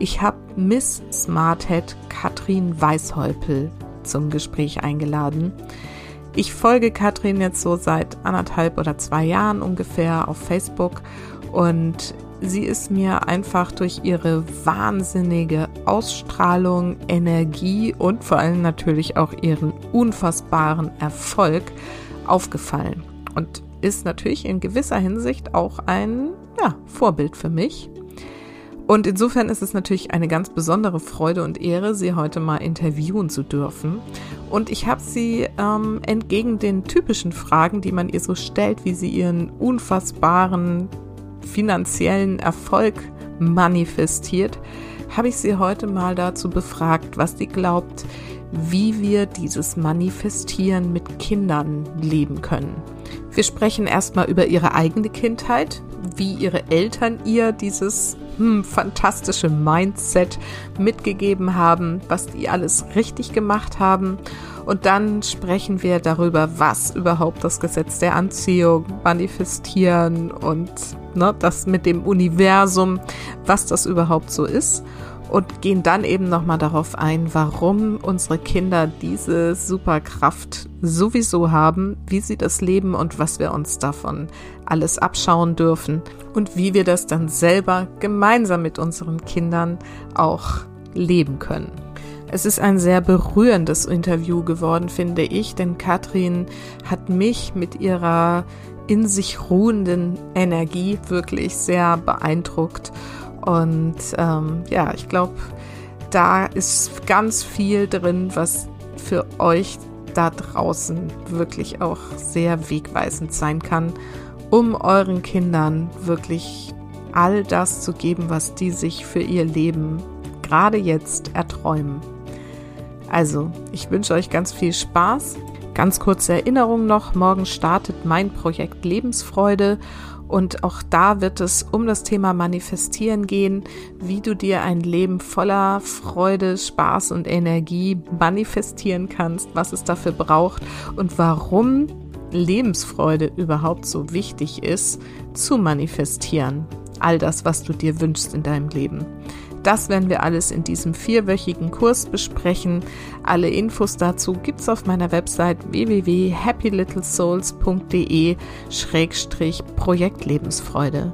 Ich habe Miss Smarthead Katrin Weishäupel zum Gespräch eingeladen. Ich folge Katrin jetzt so seit anderthalb oder zwei Jahren ungefähr auf Facebook und sie ist mir einfach durch ihre wahnsinnige Ausstrahlung, Energie und vor allem natürlich auch ihren unfassbaren Erfolg aufgefallen und ist natürlich in gewisser Hinsicht auch ein ja, Vorbild für mich. Und insofern ist es natürlich eine ganz besondere Freude und Ehre, sie heute mal interviewen zu dürfen. Und ich habe sie ähm, entgegen den typischen Fragen, die man ihr so stellt, wie sie ihren unfassbaren finanziellen Erfolg manifestiert, habe ich sie heute mal dazu befragt, was sie glaubt, wie wir dieses Manifestieren mit Kindern leben können. Wir sprechen erstmal über ihre eigene Kindheit, wie ihre Eltern ihr dieses hm, fantastische Mindset mitgegeben haben, was die alles richtig gemacht haben. Und dann sprechen wir darüber, was überhaupt das Gesetz der Anziehung, Manifestieren und ne, das mit dem Universum, was das überhaupt so ist und gehen dann eben nochmal darauf ein, warum unsere Kinder diese Superkraft sowieso haben, wie sie das leben und was wir uns davon alles abschauen dürfen und wie wir das dann selber gemeinsam mit unseren Kindern auch leben können. Es ist ein sehr berührendes Interview geworden, finde ich, denn Katrin hat mich mit ihrer in sich ruhenden Energie wirklich sehr beeindruckt und ähm, ja, ich glaube, da ist ganz viel drin, was für euch da draußen wirklich auch sehr wegweisend sein kann, um euren Kindern wirklich all das zu geben, was die sich für ihr Leben gerade jetzt erträumen. Also, ich wünsche euch ganz viel Spaß. Ganz kurze Erinnerung noch, morgen startet mein Projekt Lebensfreude und auch da wird es um das Thema Manifestieren gehen, wie du dir ein Leben voller Freude, Spaß und Energie manifestieren kannst, was es dafür braucht und warum Lebensfreude überhaupt so wichtig ist zu manifestieren. All das, was du dir wünschst in deinem Leben. Das werden wir alles in diesem vierwöchigen Kurs besprechen. Alle Infos dazu gibt's auf meiner Website www.happylittlesouls.de-projekt Lebensfreude.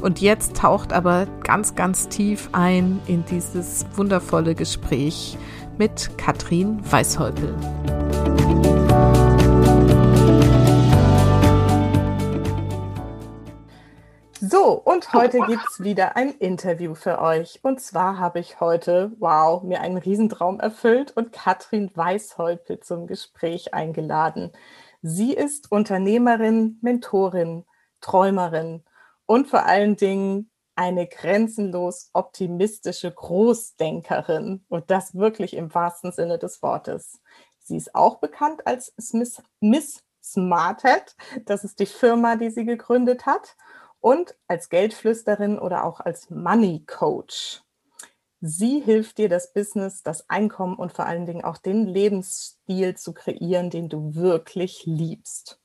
Und jetzt taucht aber ganz, ganz tief ein in dieses wundervolle Gespräch mit Katrin Weishäupel. So, und heute gibt es wieder ein Interview für euch. Und zwar habe ich heute, wow, mir einen Riesentraum erfüllt und Katrin Weishäupel zum Gespräch eingeladen. Sie ist Unternehmerin, Mentorin, Träumerin und vor allen Dingen eine grenzenlos optimistische Großdenkerin und das wirklich im wahrsten Sinne des Wortes. Sie ist auch bekannt als Miss, Miss Smarthead. Das ist die Firma, die sie gegründet hat und als Geldflüsterin oder auch als Money Coach. Sie hilft dir, das Business, das Einkommen und vor allen Dingen auch den Lebensstil zu kreieren, den du wirklich liebst.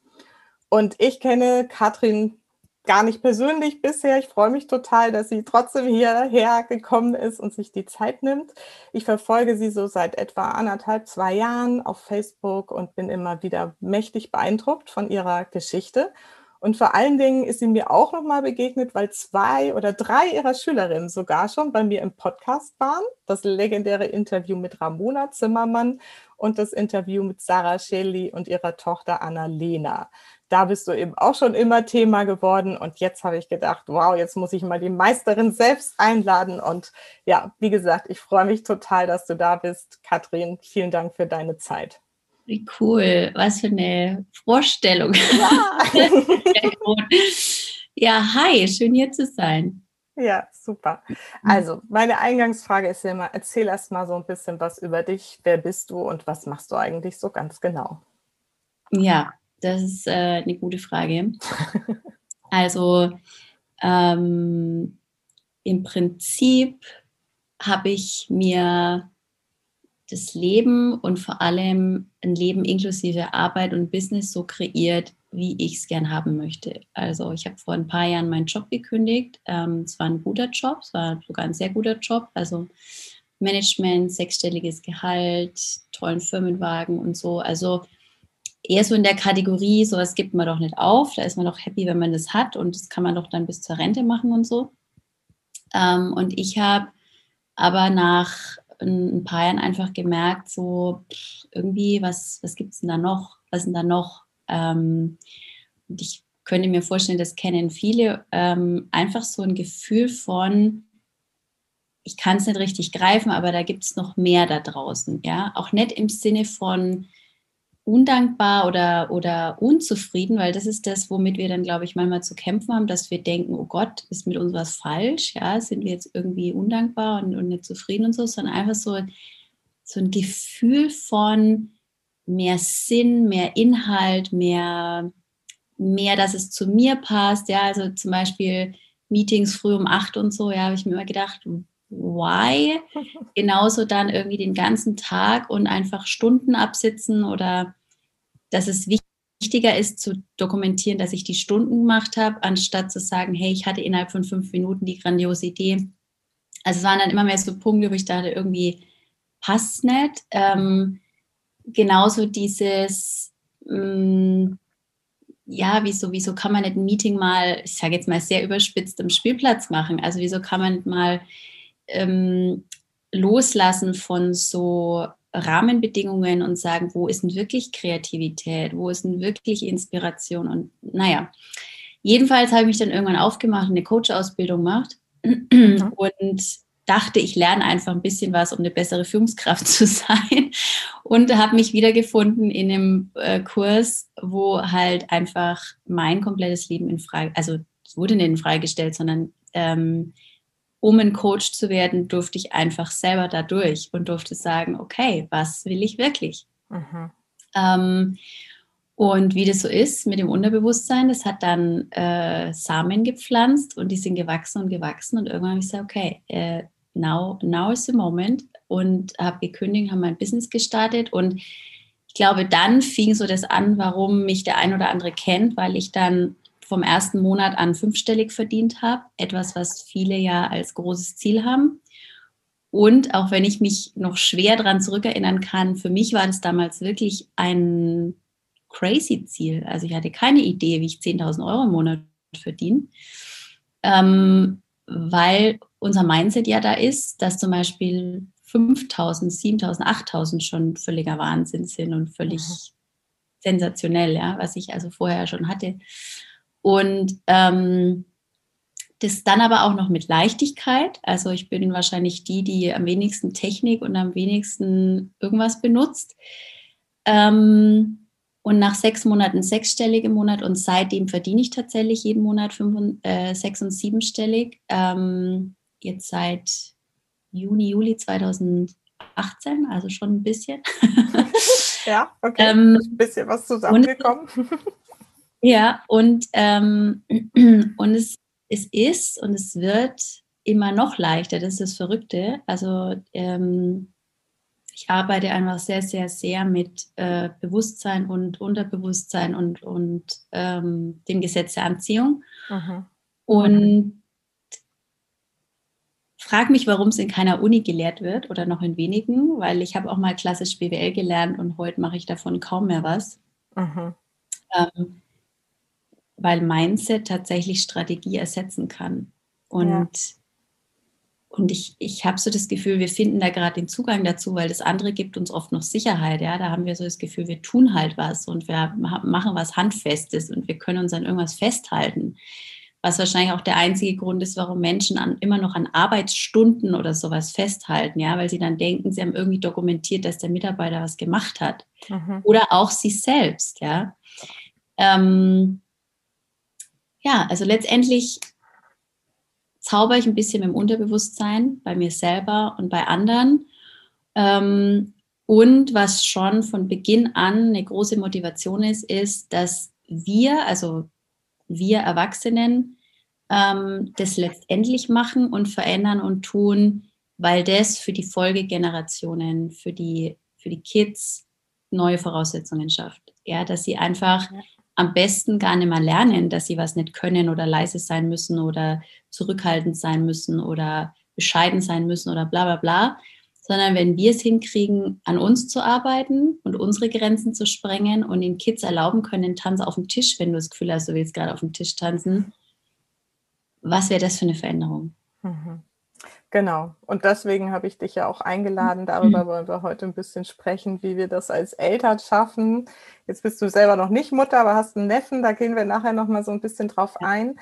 Und ich kenne Katrin gar nicht persönlich bisher. Ich freue mich total, dass sie trotzdem hierher gekommen ist und sich die Zeit nimmt. Ich verfolge sie so seit etwa anderthalb, zwei Jahren auf Facebook und bin immer wieder mächtig beeindruckt von ihrer Geschichte und vor allen Dingen ist sie mir auch nochmal begegnet, weil zwei oder drei ihrer Schülerinnen sogar schon bei mir im Podcast waren. Das legendäre Interview mit Ramona Zimmermann und das Interview mit Sarah Shelley und ihrer Tochter Anna-Lena. Da bist du eben auch schon immer Thema geworden. Und jetzt habe ich gedacht, wow, jetzt muss ich mal die Meisterin selbst einladen. Und ja, wie gesagt, ich freue mich total, dass du da bist. Katrin, vielen Dank für deine Zeit. Wie cool, was für eine Vorstellung. Ja. ja, hi, schön hier zu sein. Ja, super. Also, meine Eingangsfrage ist ja immer, erzähl erst mal so ein bisschen was über dich. Wer bist du und was machst du eigentlich so ganz genau? Ja, das ist äh, eine gute Frage. Also, ähm, im Prinzip habe ich mir das Leben und vor allem ein Leben inklusive Arbeit und Business so kreiert, wie ich es gern haben möchte. Also ich habe vor ein paar Jahren meinen Job gekündigt. Ähm, es war ein guter Job, es war sogar ein sehr guter Job. Also Management, sechsstelliges Gehalt, tollen Firmenwagen und so. Also eher so in der Kategorie, sowas gibt man doch nicht auf. Da ist man doch happy, wenn man das hat und das kann man doch dann bis zur Rente machen und so. Ähm, und ich habe aber nach ein paar Jahren einfach gemerkt, so irgendwie, was, was gibt es denn da noch? Was denn da noch? Ähm, und ich könnte mir vorstellen, das kennen viele, ähm, einfach so ein Gefühl von, ich kann es nicht richtig greifen, aber da gibt es noch mehr da draußen. Ja, auch nicht im Sinne von, undankbar oder, oder unzufrieden, weil das ist das, womit wir dann, glaube ich, manchmal zu kämpfen haben, dass wir denken, oh Gott, ist mit uns was falsch? Ja, sind wir jetzt irgendwie undankbar und, und nicht zufrieden und so, sondern einfach so, so ein Gefühl von mehr Sinn, mehr Inhalt, mehr, mehr, dass es zu mir passt. Ja, also zum Beispiel Meetings früh um acht und so, ja, habe ich mir immer gedacht, why? Genauso dann irgendwie den ganzen Tag und einfach Stunden absitzen oder dass es wichtiger ist zu dokumentieren, dass ich die Stunden gemacht habe, anstatt zu sagen, hey, ich hatte innerhalb von fünf Minuten die grandiose Idee. Also es waren dann immer mehr so Punkte, wo ich dachte, irgendwie passt nicht. Ähm, genauso dieses, ähm, ja, wieso, wieso kann man nicht ein Meeting mal, ich sage jetzt mal sehr überspitzt am Spielplatz machen? Also wieso kann man mal ähm, loslassen von so Rahmenbedingungen und sagen, wo ist denn wirklich Kreativität, wo ist denn wirklich Inspiration und naja. Jedenfalls habe ich mich dann irgendwann aufgemacht und eine Coach-Ausbildung gemacht mhm. und dachte, ich lerne einfach ein bisschen was, um eine bessere Führungskraft zu sein und habe mich wiedergefunden in einem äh, Kurs, wo halt einfach mein komplettes Leben in Frage, also es wurde nicht in Frage gestellt, sondern ähm, um ein Coach zu werden, durfte ich einfach selber da durch und durfte sagen, okay, was will ich wirklich? Mhm. Ähm, und wie das so ist mit dem Unterbewusstsein, das hat dann äh, Samen gepflanzt und die sind gewachsen und gewachsen und irgendwann habe ich gesagt, okay, äh, now, now is the moment und habe gekündigt, habe mein Business gestartet und ich glaube, dann fing so das an, warum mich der ein oder andere kennt, weil ich dann vom ersten Monat an fünfstellig verdient habe. Etwas, was viele ja als großes Ziel haben. Und auch wenn ich mich noch schwer daran zurückerinnern kann, für mich war das damals wirklich ein crazy Ziel. Also ich hatte keine Idee, wie ich 10.000 Euro im Monat verdiene, ähm, weil unser Mindset ja da ist, dass zum Beispiel 5.000, 7.000, 8.000 schon völliger Wahnsinn sind und völlig mhm. sensationell, ja, was ich also vorher schon hatte. Und ähm, das dann aber auch noch mit Leichtigkeit. Also ich bin wahrscheinlich die, die am wenigsten Technik und am wenigsten irgendwas benutzt. Ähm, und nach sechs Monaten sechsstellig im Monat und seitdem verdiene ich tatsächlich jeden Monat fünf, äh, sechs- und siebenstellig. Ähm, jetzt seit Juni, Juli 2018, also schon ein bisschen. ja, okay. ähm, ein bisschen was zusammengekommen. Ja, und, ähm, und es, es ist und es wird immer noch leichter, das ist das Verrückte. Also ähm, ich arbeite einfach sehr, sehr, sehr mit äh, Bewusstsein und Unterbewusstsein und, und ähm, dem Gesetz der Anziehung. Mhm. Und frag mich, warum es in keiner Uni gelehrt wird oder noch in wenigen, weil ich habe auch mal klassisch BWL gelernt und heute mache ich davon kaum mehr was. Mhm. Ähm, weil Mindset tatsächlich Strategie ersetzen kann. Und, ja. und ich, ich habe so das Gefühl, wir finden da gerade den Zugang dazu, weil das andere gibt uns oft noch Sicherheit. Ja? Da haben wir so das Gefühl, wir tun halt was und wir machen was Handfestes und wir können uns an irgendwas festhalten. Was wahrscheinlich auch der einzige Grund ist, warum Menschen an, immer noch an Arbeitsstunden oder sowas festhalten, ja, weil sie dann denken, sie haben irgendwie dokumentiert, dass der Mitarbeiter was gemacht hat. Mhm. Oder auch sie selbst, ja. Ähm, ja, also letztendlich zauber ich ein bisschen im Unterbewusstsein bei mir selber und bei anderen. Ähm, und was schon von Beginn an eine große Motivation ist, ist, dass wir, also wir Erwachsenen, ähm, das letztendlich machen und verändern und tun, weil das für die Folgegenerationen, für die, für die Kids neue Voraussetzungen schafft. Ja, dass sie einfach. Am besten gar nicht mehr lernen, dass sie was nicht können oder leise sein müssen oder zurückhaltend sein müssen oder bescheiden sein müssen oder bla bla bla, sondern wenn wir es hinkriegen, an uns zu arbeiten und unsere Grenzen zu sprengen und den Kids erlauben können, Tanz auf dem Tisch, wenn du das Gefühl hast, du willst gerade auf dem Tisch tanzen, was wäre das für eine Veränderung? Mhm. Genau. Und deswegen habe ich dich ja auch eingeladen. Darüber wollen wir heute ein bisschen sprechen, wie wir das als Eltern schaffen. Jetzt bist du selber noch nicht Mutter, aber hast einen Neffen. Da gehen wir nachher noch mal so ein bisschen drauf ein.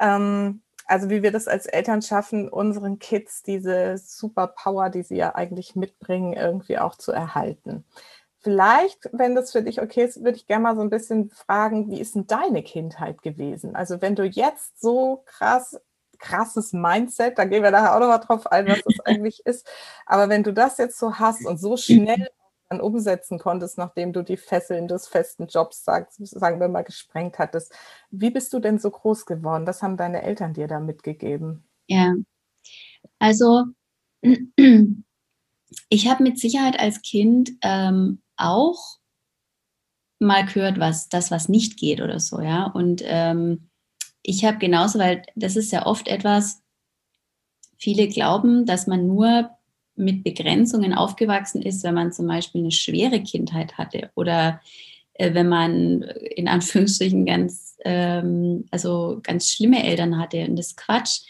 Ähm, also wie wir das als Eltern schaffen, unseren Kids diese Superpower, die sie ja eigentlich mitbringen, irgendwie auch zu erhalten. Vielleicht, wenn das für dich okay ist, würde ich gerne mal so ein bisschen fragen, wie ist denn deine Kindheit gewesen? Also wenn du jetzt so krass krasses Mindset. Da gehen wir nachher auch noch mal drauf ein, was das eigentlich ist. Aber wenn du das jetzt so hast und so schnell dann umsetzen konntest, nachdem du die Fesseln des festen Jobs, sagen wir mal, gesprengt hattest, wie bist du denn so groß geworden? Was haben deine Eltern dir da mitgegeben? Ja, also ich habe mit Sicherheit als Kind ähm, auch mal gehört, was das, was nicht geht oder so, ja. Und ähm, ich habe genauso, weil das ist ja oft etwas, viele glauben, dass man nur mit Begrenzungen aufgewachsen ist, wenn man zum Beispiel eine schwere Kindheit hatte oder äh, wenn man in Anführungsstrichen ganz, ähm, also ganz schlimme Eltern hatte. Und das ist Quatsch.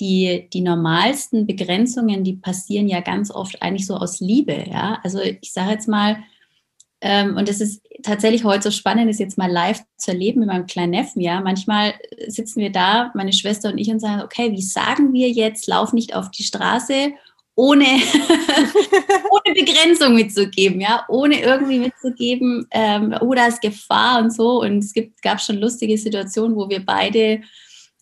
Die, die normalsten Begrenzungen, die passieren ja ganz oft eigentlich so aus Liebe. Ja? Also ich sage jetzt mal, und es ist tatsächlich heute so spannend, das jetzt mal live zu erleben mit meinem kleinen Neffen. Ja, manchmal sitzen wir da, meine Schwester und ich, und sagen, okay, wie sagen wir jetzt, lauf nicht auf die Straße, ohne, ohne Begrenzung mitzugeben, ja, ohne irgendwie mitzugeben, ähm, oh, ist Gefahr und so. Und es gibt, gab schon lustige Situationen, wo wir beide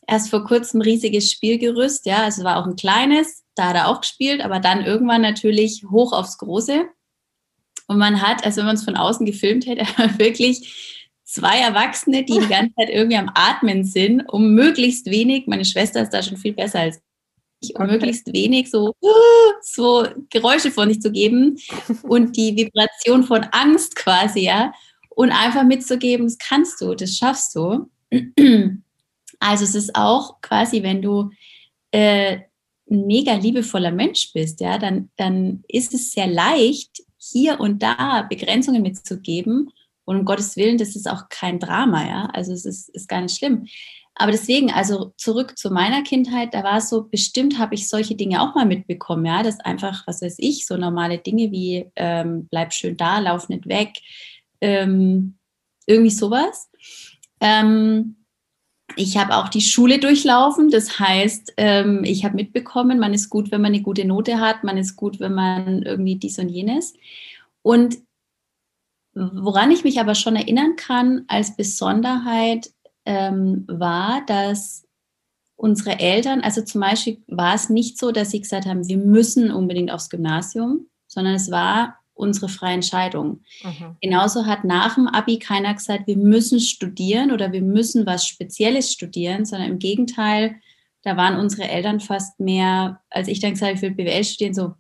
erst vor kurzem riesiges Spielgerüst, ja, also war auch ein kleines, da hat er auch gespielt, aber dann irgendwann natürlich hoch aufs Große. Und man hat, also wenn man es von außen gefilmt hätte, wirklich zwei Erwachsene, die die ganze Zeit irgendwie am Atmen sind, um möglichst wenig, meine Schwester ist da schon viel besser als ich, um okay. möglichst wenig so, so Geräusche von sich zu geben und die Vibration von Angst quasi, ja, und einfach mitzugeben, das kannst du, das schaffst du. Also es ist auch quasi, wenn du äh, ein mega liebevoller Mensch bist, ja, dann, dann ist es sehr leicht, hier und da Begrenzungen mitzugeben. Und um Gottes Willen, das ist auch kein Drama, ja. Also es ist, ist gar nicht schlimm. Aber deswegen, also zurück zu meiner Kindheit, da war es so, bestimmt habe ich solche Dinge auch mal mitbekommen, ja, dass einfach, was weiß ich, so normale Dinge wie ähm, bleib schön da, lauf nicht weg, ähm, irgendwie sowas. Ähm, ich habe auch die Schule durchlaufen. Das heißt, ähm, ich habe mitbekommen, man ist gut, wenn man eine gute Note hat, man ist gut, wenn man irgendwie dies und jenes. Und woran ich mich aber schon erinnern kann als Besonderheit ähm, war, dass unsere Eltern, also zum Beispiel war es nicht so, dass sie gesagt haben, wir müssen unbedingt aufs Gymnasium, sondern es war, unsere freie Entscheidung. Mhm. Genauso hat nach dem Abi keiner gesagt, wir müssen studieren oder wir müssen was Spezielles studieren, sondern im Gegenteil, da waren unsere Eltern fast mehr, als ich dann gesagt habe, ich will BWL studieren, so,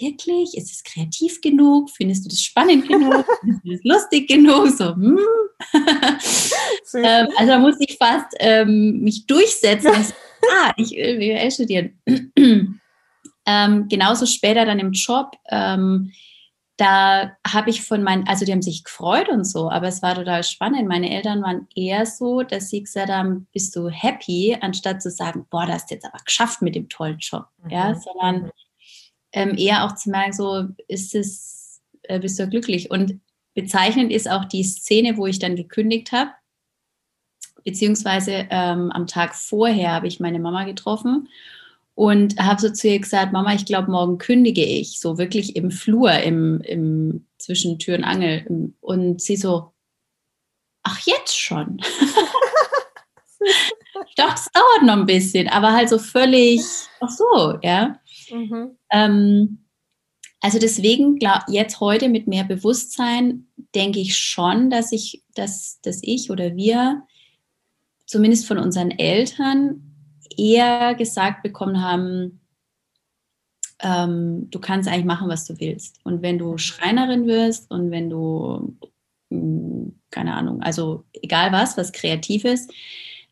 wirklich? Ist es kreativ genug? Findest du das spannend genug? Findest du das lustig genug? So, hm. ähm, also da musste ich fast ähm, mich durchsetzen. ah, ich will BWL studieren. ähm, genauso später dann im Job. Ähm, da habe ich von meinen, also die haben sich gefreut und so, aber es war total spannend. Meine Eltern waren eher so, dass sie gesagt haben, bist du happy, anstatt zu sagen, boah, das hast du jetzt aber geschafft mit dem tollen Job, mhm. ja, sondern ähm, eher auch zu merken, so ist es, äh, bist du glücklich. Und bezeichnend ist auch die Szene, wo ich dann gekündigt habe, beziehungsweise ähm, am Tag vorher habe ich meine Mama getroffen und habe so zu ihr gesagt, Mama, ich glaube, morgen kündige ich, so wirklich im Flur, im, im zwischen Tür und Angel. Und sie so, ach, jetzt schon. Doch, das dauert noch ein bisschen, aber halt so völlig, ach so, ja. Mhm. Ähm, also deswegen, glaub, jetzt heute mit mehr Bewusstsein, denke ich schon, dass ich, dass, dass ich oder wir zumindest von unseren Eltern eher gesagt bekommen haben, ähm, du kannst eigentlich machen, was du willst. Und wenn du Schreinerin wirst und wenn du, mh, hm, keine Ahnung, also egal was, was Kreatives.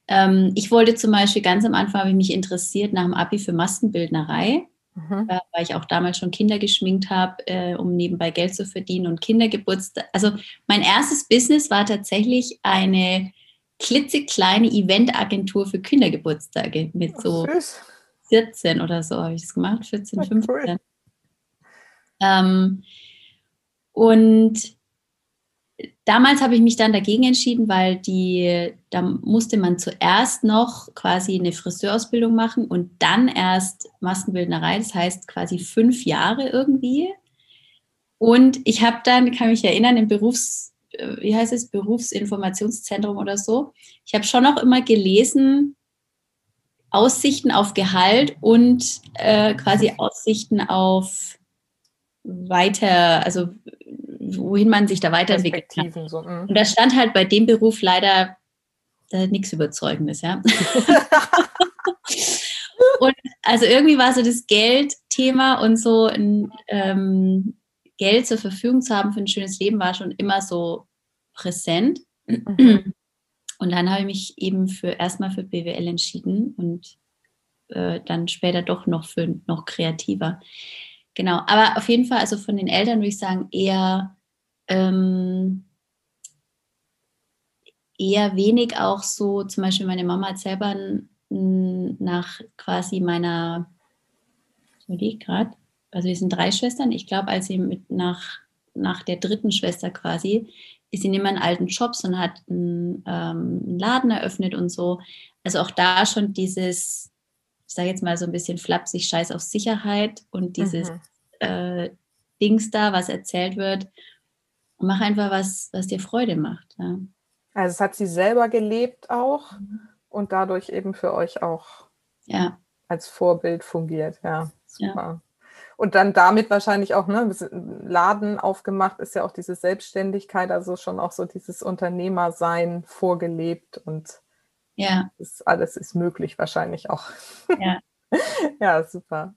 Ähm, ich wollte zum Beispiel ganz am Anfang, habe ich mich interessiert nach dem Abi für Maskenbildnerei. Mhm. Äh, weil ich auch damals schon Kinder geschminkt habe, äh, um nebenbei Geld zu verdienen und Kindergeburtstag. Also mein erstes Business war tatsächlich eine klitzekleine Eventagentur für Kindergeburtstage mit so Süß. 14 oder so habe ich es gemacht, 14, 15. Cool. Ähm, und damals habe ich mich dann dagegen entschieden, weil die, da musste man zuerst noch quasi eine Friseurausbildung machen und dann erst Maskenbildnerei, das heißt quasi fünf Jahre irgendwie. Und ich habe dann, kann mich erinnern, im Berufs, wie heißt es, Berufsinformationszentrum oder so, ich habe schon auch immer gelesen, Aussichten auf Gehalt und äh, quasi Aussichten auf weiter, also wohin man sich da weiterentwickelt kann. So, mm. und da stand halt bei dem Beruf leider äh, nichts Überzeugendes, ja. und also irgendwie war so das Geldthema und so ein ähm, Geld zur Verfügung zu haben für ein schönes Leben war schon immer so präsent. Mhm. Und dann habe ich mich eben für erstmal für BWL entschieden und äh, dann später doch noch für noch kreativer. Genau, aber auf jeden Fall, also von den Eltern würde ich sagen, eher, ähm, eher wenig auch so, zum Beispiel meine Mama hat selber nach quasi meiner, gerade, also wir sind drei Schwestern, ich glaube, als sie mit nach, nach der dritten Schwester quasi ist in alten Jobs und hat einen, ähm, einen Laden eröffnet und so. Also auch da schon dieses, ich sage jetzt mal so ein bisschen flapsig, Scheiß auf Sicherheit und dieses mhm. äh, Dings da, was erzählt wird. Mach einfach was, was dir Freude macht. Ja. Also es hat sie selber gelebt auch mhm. und dadurch eben für euch auch ja. als Vorbild fungiert. Ja, super. Ja. Und dann damit wahrscheinlich auch, ne, Laden aufgemacht, ist ja auch diese Selbstständigkeit, also schon auch so dieses Unternehmersein vorgelebt und ja. Das alles ist möglich wahrscheinlich auch. Ja. Ja, super.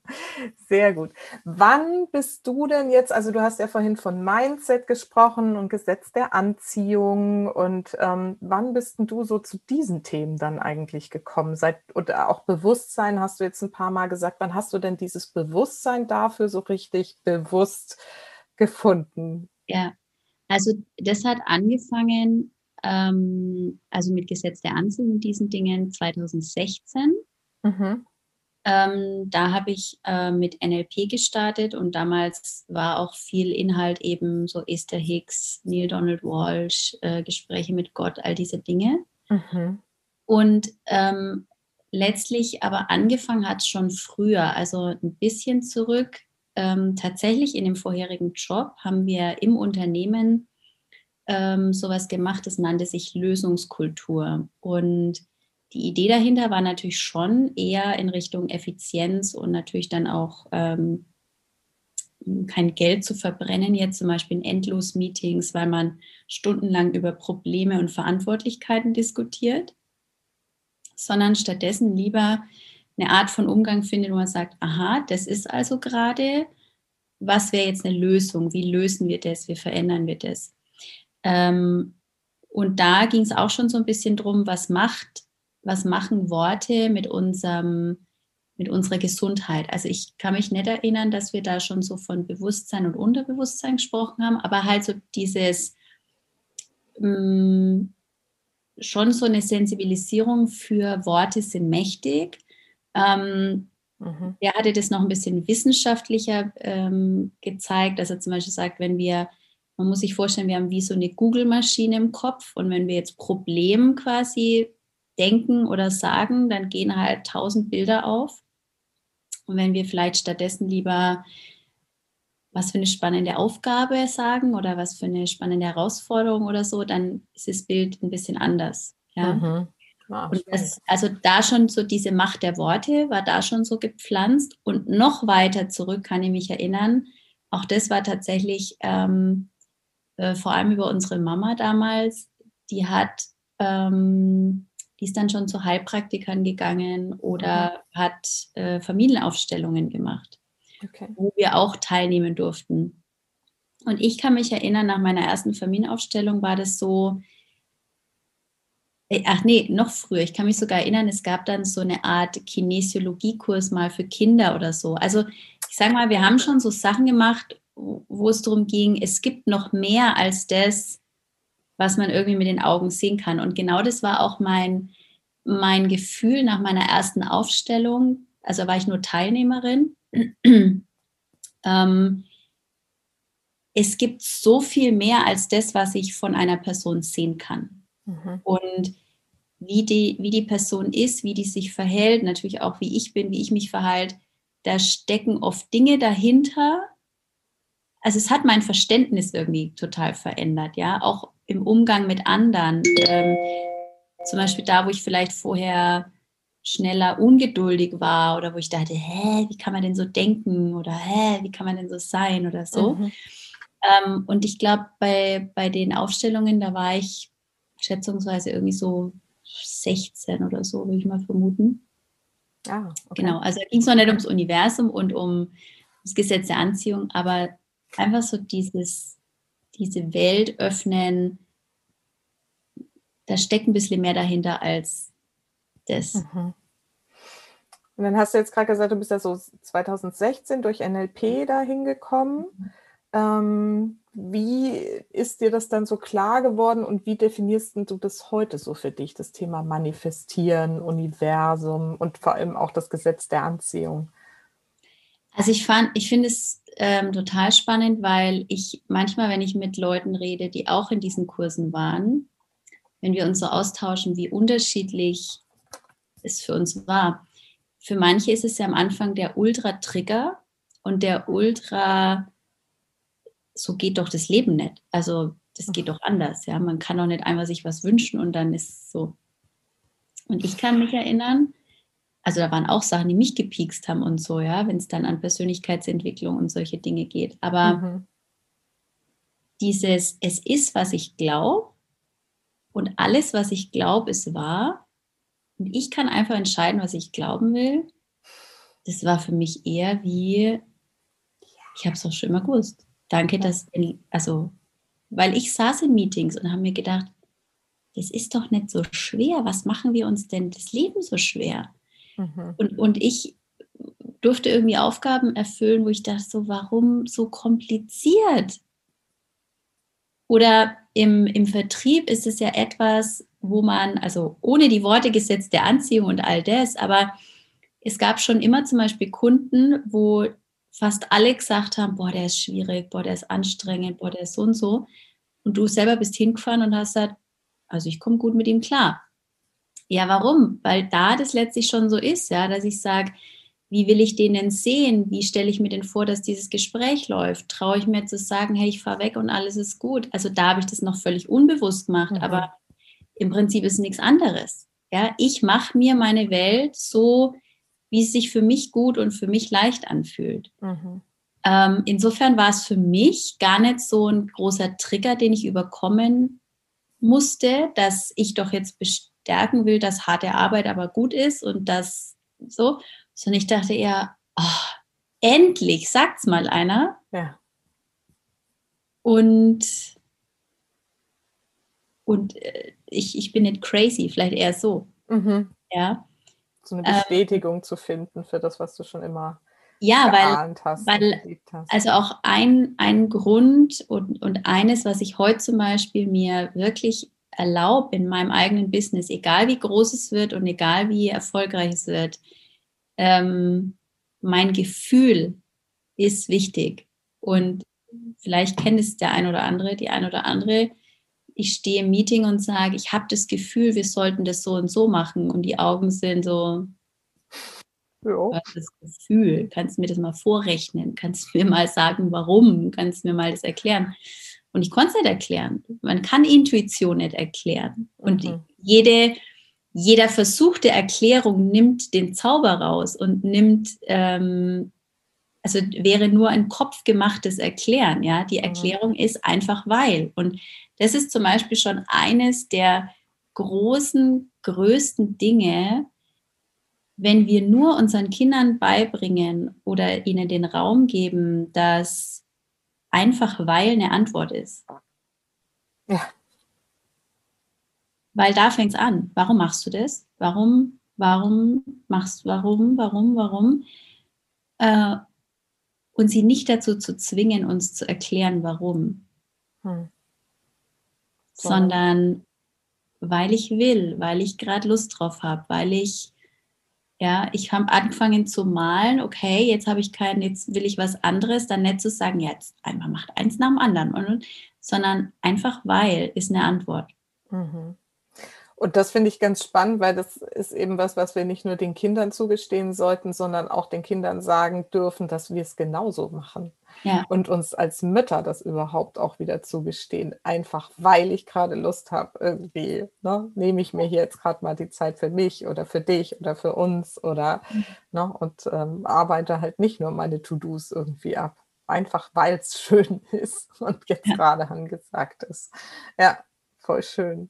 Sehr gut. Wann bist du denn jetzt, also du hast ja vorhin von Mindset gesprochen und Gesetz der Anziehung und ähm, wann bist denn du so zu diesen Themen dann eigentlich gekommen? Seit, oder auch Bewusstsein hast du jetzt ein paar Mal gesagt. Wann hast du denn dieses Bewusstsein dafür so richtig bewusst gefunden? Ja, also das hat angefangen, ähm, also mit Gesetz der Anziehung und diesen Dingen 2016. Mhm. Ähm, da habe ich äh, mit NLP gestartet und damals war auch viel Inhalt eben so Esther Hicks, Neil Donald Walsh, äh, Gespräche mit Gott, all diese Dinge. Mhm. Und ähm, letztlich aber angefangen hat es schon früher, also ein bisschen zurück. Ähm, tatsächlich in dem vorherigen Job haben wir im Unternehmen ähm, sowas gemacht, das nannte sich Lösungskultur. Und die Idee dahinter war natürlich schon eher in Richtung Effizienz und natürlich dann auch ähm, kein Geld zu verbrennen, jetzt zum Beispiel in Endlos-Meetings, weil man stundenlang über Probleme und Verantwortlichkeiten diskutiert, sondern stattdessen lieber eine Art von Umgang findet, wo man sagt, aha, das ist also gerade, was wäre jetzt eine Lösung? Wie lösen wir das? Wie verändern wir das? Ähm, und da ging es auch schon so ein bisschen drum, was macht was machen Worte mit unserem mit unserer Gesundheit. Also ich kann mich nicht erinnern, dass wir da schon so von Bewusstsein und Unterbewusstsein gesprochen haben, aber halt so dieses mh, mm, schon so eine Sensibilisierung für Worte sind mächtig. Ähm, mhm. Er hatte das noch ein bisschen wissenschaftlicher ähm, gezeigt, dass er zum Beispiel sagt, wenn wir, man muss sich vorstellen, wir haben wie so eine Google-Maschine im Kopf und wenn wir jetzt Problem quasi denken oder sagen, dann gehen halt tausend Bilder auf. Und wenn wir vielleicht stattdessen lieber was für eine spannende Aufgabe sagen oder was für eine spannende Herausforderung oder so, dann ist das Bild ein bisschen anders. Ja? Mhm. Ah, und das, also da schon so diese Macht der Worte war da schon so gepflanzt und noch weiter zurück kann ich mich erinnern. Auch das war tatsächlich ähm, äh, vor allem über unsere Mama damals. Die hat, ähm, die ist dann schon zu Heilpraktikern gegangen oder mhm. hat äh, Familienaufstellungen gemacht, okay. wo wir auch teilnehmen durften. Und ich kann mich erinnern, nach meiner ersten Familienaufstellung war das so, äh, ach nee, noch früher. Ich kann mich sogar erinnern, es gab dann so eine Art Kinesiologiekurs mal für Kinder oder so. Also ich sage mal, wir haben schon so Sachen gemacht, wo es darum ging, es gibt noch mehr als das, was man irgendwie mit den Augen sehen kann. Und genau das war auch mein, mein Gefühl nach meiner ersten Aufstellung. Also war ich nur Teilnehmerin. ähm, es gibt so viel mehr als das, was ich von einer Person sehen kann. Mhm. Und wie die, wie die Person ist, wie die sich verhält, natürlich auch wie ich bin, wie ich mich verhalte, da stecken oft Dinge dahinter. Also es hat mein Verständnis irgendwie total verändert, ja, auch im Umgang mit anderen. Ähm, zum Beispiel da, wo ich vielleicht vorher schneller ungeduldig war oder wo ich dachte, hä, wie kann man denn so denken oder hä, wie kann man denn so sein oder so. Mhm. Ähm, und ich glaube, bei, bei den Aufstellungen, da war ich schätzungsweise irgendwie so 16 oder so, würde ich mal vermuten. Ah, okay. Genau, also da ging es noch nicht ums Universum und um das Gesetz der Anziehung, aber einfach so dieses, diese Welt öffnen, da steckt ein bisschen mehr dahinter als das. Mhm. Und dann hast du jetzt gerade gesagt, du bist ja so 2016 durch NLP da hingekommen. Ähm, wie ist dir das dann so klar geworden und wie definierst du das heute so für dich, das Thema Manifestieren, Universum und vor allem auch das Gesetz der Anziehung? Also ich fand, ich finde es ähm, total spannend, weil ich manchmal, wenn ich mit Leuten rede, die auch in diesen Kursen waren, wenn wir uns so austauschen, wie unterschiedlich es für uns war. Für manche ist es ja am Anfang der Ultra-Trigger und der Ultra- so geht doch das Leben nicht. Also das geht doch anders. Ja, man kann doch nicht einmal sich was wünschen und dann ist es so. Und ich kann mich erinnern, also da waren auch Sachen, die mich gepiekst haben und so, ja, wenn es dann an Persönlichkeitsentwicklung und solche Dinge geht. Aber mhm. dieses, es ist, was ich glaube und alles, was ich glaube, ist wahr. Und ich kann einfach entscheiden, was ich glauben will. Das war für mich eher wie, ich habe es auch schon immer gewusst. Danke, dass, also, weil ich saß in Meetings und habe mir gedacht, das ist doch nicht so schwer. Was machen wir uns denn das Leben so schwer? Mhm. Und, und ich durfte irgendwie Aufgaben erfüllen, wo ich dachte, so, warum so kompliziert? Oder im, im Vertrieb ist es ja etwas, wo man, also ohne die Worte Gesetz der Anziehung und all das, aber es gab schon immer zum Beispiel Kunden, wo fast alle gesagt haben, boah, der ist schwierig, boah, der ist anstrengend, boah, der ist so und so. Und du selber bist hingefahren und hast gesagt, also ich komme gut mit ihm klar. Ja, warum? Weil da das letztlich schon so ist, ja, dass ich sage, wie will ich den denn sehen? Wie stelle ich mir denn vor, dass dieses Gespräch läuft? Traue ich mir zu sagen, hey, ich fahre weg und alles ist gut? Also da habe ich das noch völlig unbewusst gemacht, mhm. aber im Prinzip ist nichts anderes. Ja, ich mache mir meine Welt so, wie es sich für mich gut und für mich leicht anfühlt. Mhm. Ähm, insofern war es für mich gar nicht so ein großer Trigger, den ich überkommen musste, dass ich doch jetzt bestärken will, dass harte Arbeit aber gut ist und das so, sondern ich dachte eher, oh, endlich, sagt's mal einer. Ja. Und, und äh, ich, ich bin nicht crazy, vielleicht eher so. Mhm. Ja so eine ähm, Bestätigung ähm, zu finden für das, was du schon immer ja, weil, hast. Weil, also auch ein, ein Grund und, und eines, was ich heute zum Beispiel mir wirklich erlaube in meinem eigenen Business, egal wie groß es wird und egal wie erfolgreich es wird, ähm, mein Gefühl ist wichtig. Und vielleicht kennt es der ein oder andere, die ein oder andere, ich stehe im Meeting und sage, ich habe das Gefühl, wir sollten das so und so machen. Und die Augen sind so, ja. das Gefühl, kannst du mir das mal vorrechnen? Kannst du mir mal sagen, warum? Kannst du mir mal das erklären? Und ich konnte es nicht erklären. Man kann Intuition nicht erklären. Und mhm. jede, jeder Versuch der Erklärung nimmt den Zauber raus und nimmt, ähm, also wäre nur ein kopfgemachtes Erklären. Ja, die mhm. Erklärung ist einfach weil. Und das ist zum Beispiel schon eines der großen, größten Dinge, wenn wir nur unseren Kindern beibringen oder ihnen den Raum geben, dass einfach weil eine Antwort ist. Ja. Weil da fängt es an. Warum machst du das? Warum, warum machst du, warum, warum, warum? Äh, und sie nicht dazu zu zwingen, uns zu erklären, warum. Hm. So. Sondern weil ich will, weil ich gerade Lust drauf habe, weil ich ja, ich habe angefangen zu malen, okay, jetzt habe ich keinen, jetzt will ich was anderes, dann nicht zu sagen, jetzt einmal macht eins nach dem anderen, sondern einfach weil ist eine Antwort. Mhm. Und das finde ich ganz spannend, weil das ist eben was, was wir nicht nur den Kindern zugestehen sollten, sondern auch den Kindern sagen dürfen, dass wir es genauso machen. Ja. Und uns als Mütter das überhaupt auch wieder zugestehen. Einfach weil ich gerade Lust habe, irgendwie, ne, nehme ich mir hier jetzt gerade mal die Zeit für mich oder für dich oder für uns oder mhm. ne, und ähm, arbeite halt nicht nur meine To-Dos irgendwie ab. Einfach weil es schön ist und jetzt ja. gerade angesagt ist. Ja, voll schön.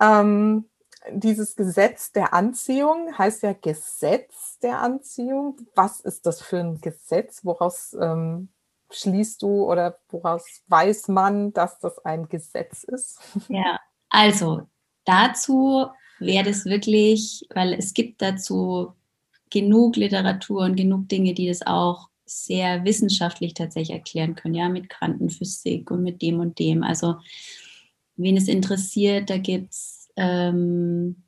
Ähm, dieses Gesetz der Anziehung heißt ja Gesetz der Anziehung. Was ist das für ein Gesetz? Woraus ähm, schließt du oder woraus weiß man, dass das ein Gesetz ist? Ja, also dazu wäre das wirklich, weil es gibt dazu genug Literatur und genug Dinge, die das auch sehr wissenschaftlich tatsächlich erklären können, ja, mit Quantenphysik und mit dem und dem. Also wen es interessiert, da gibt es, ähm,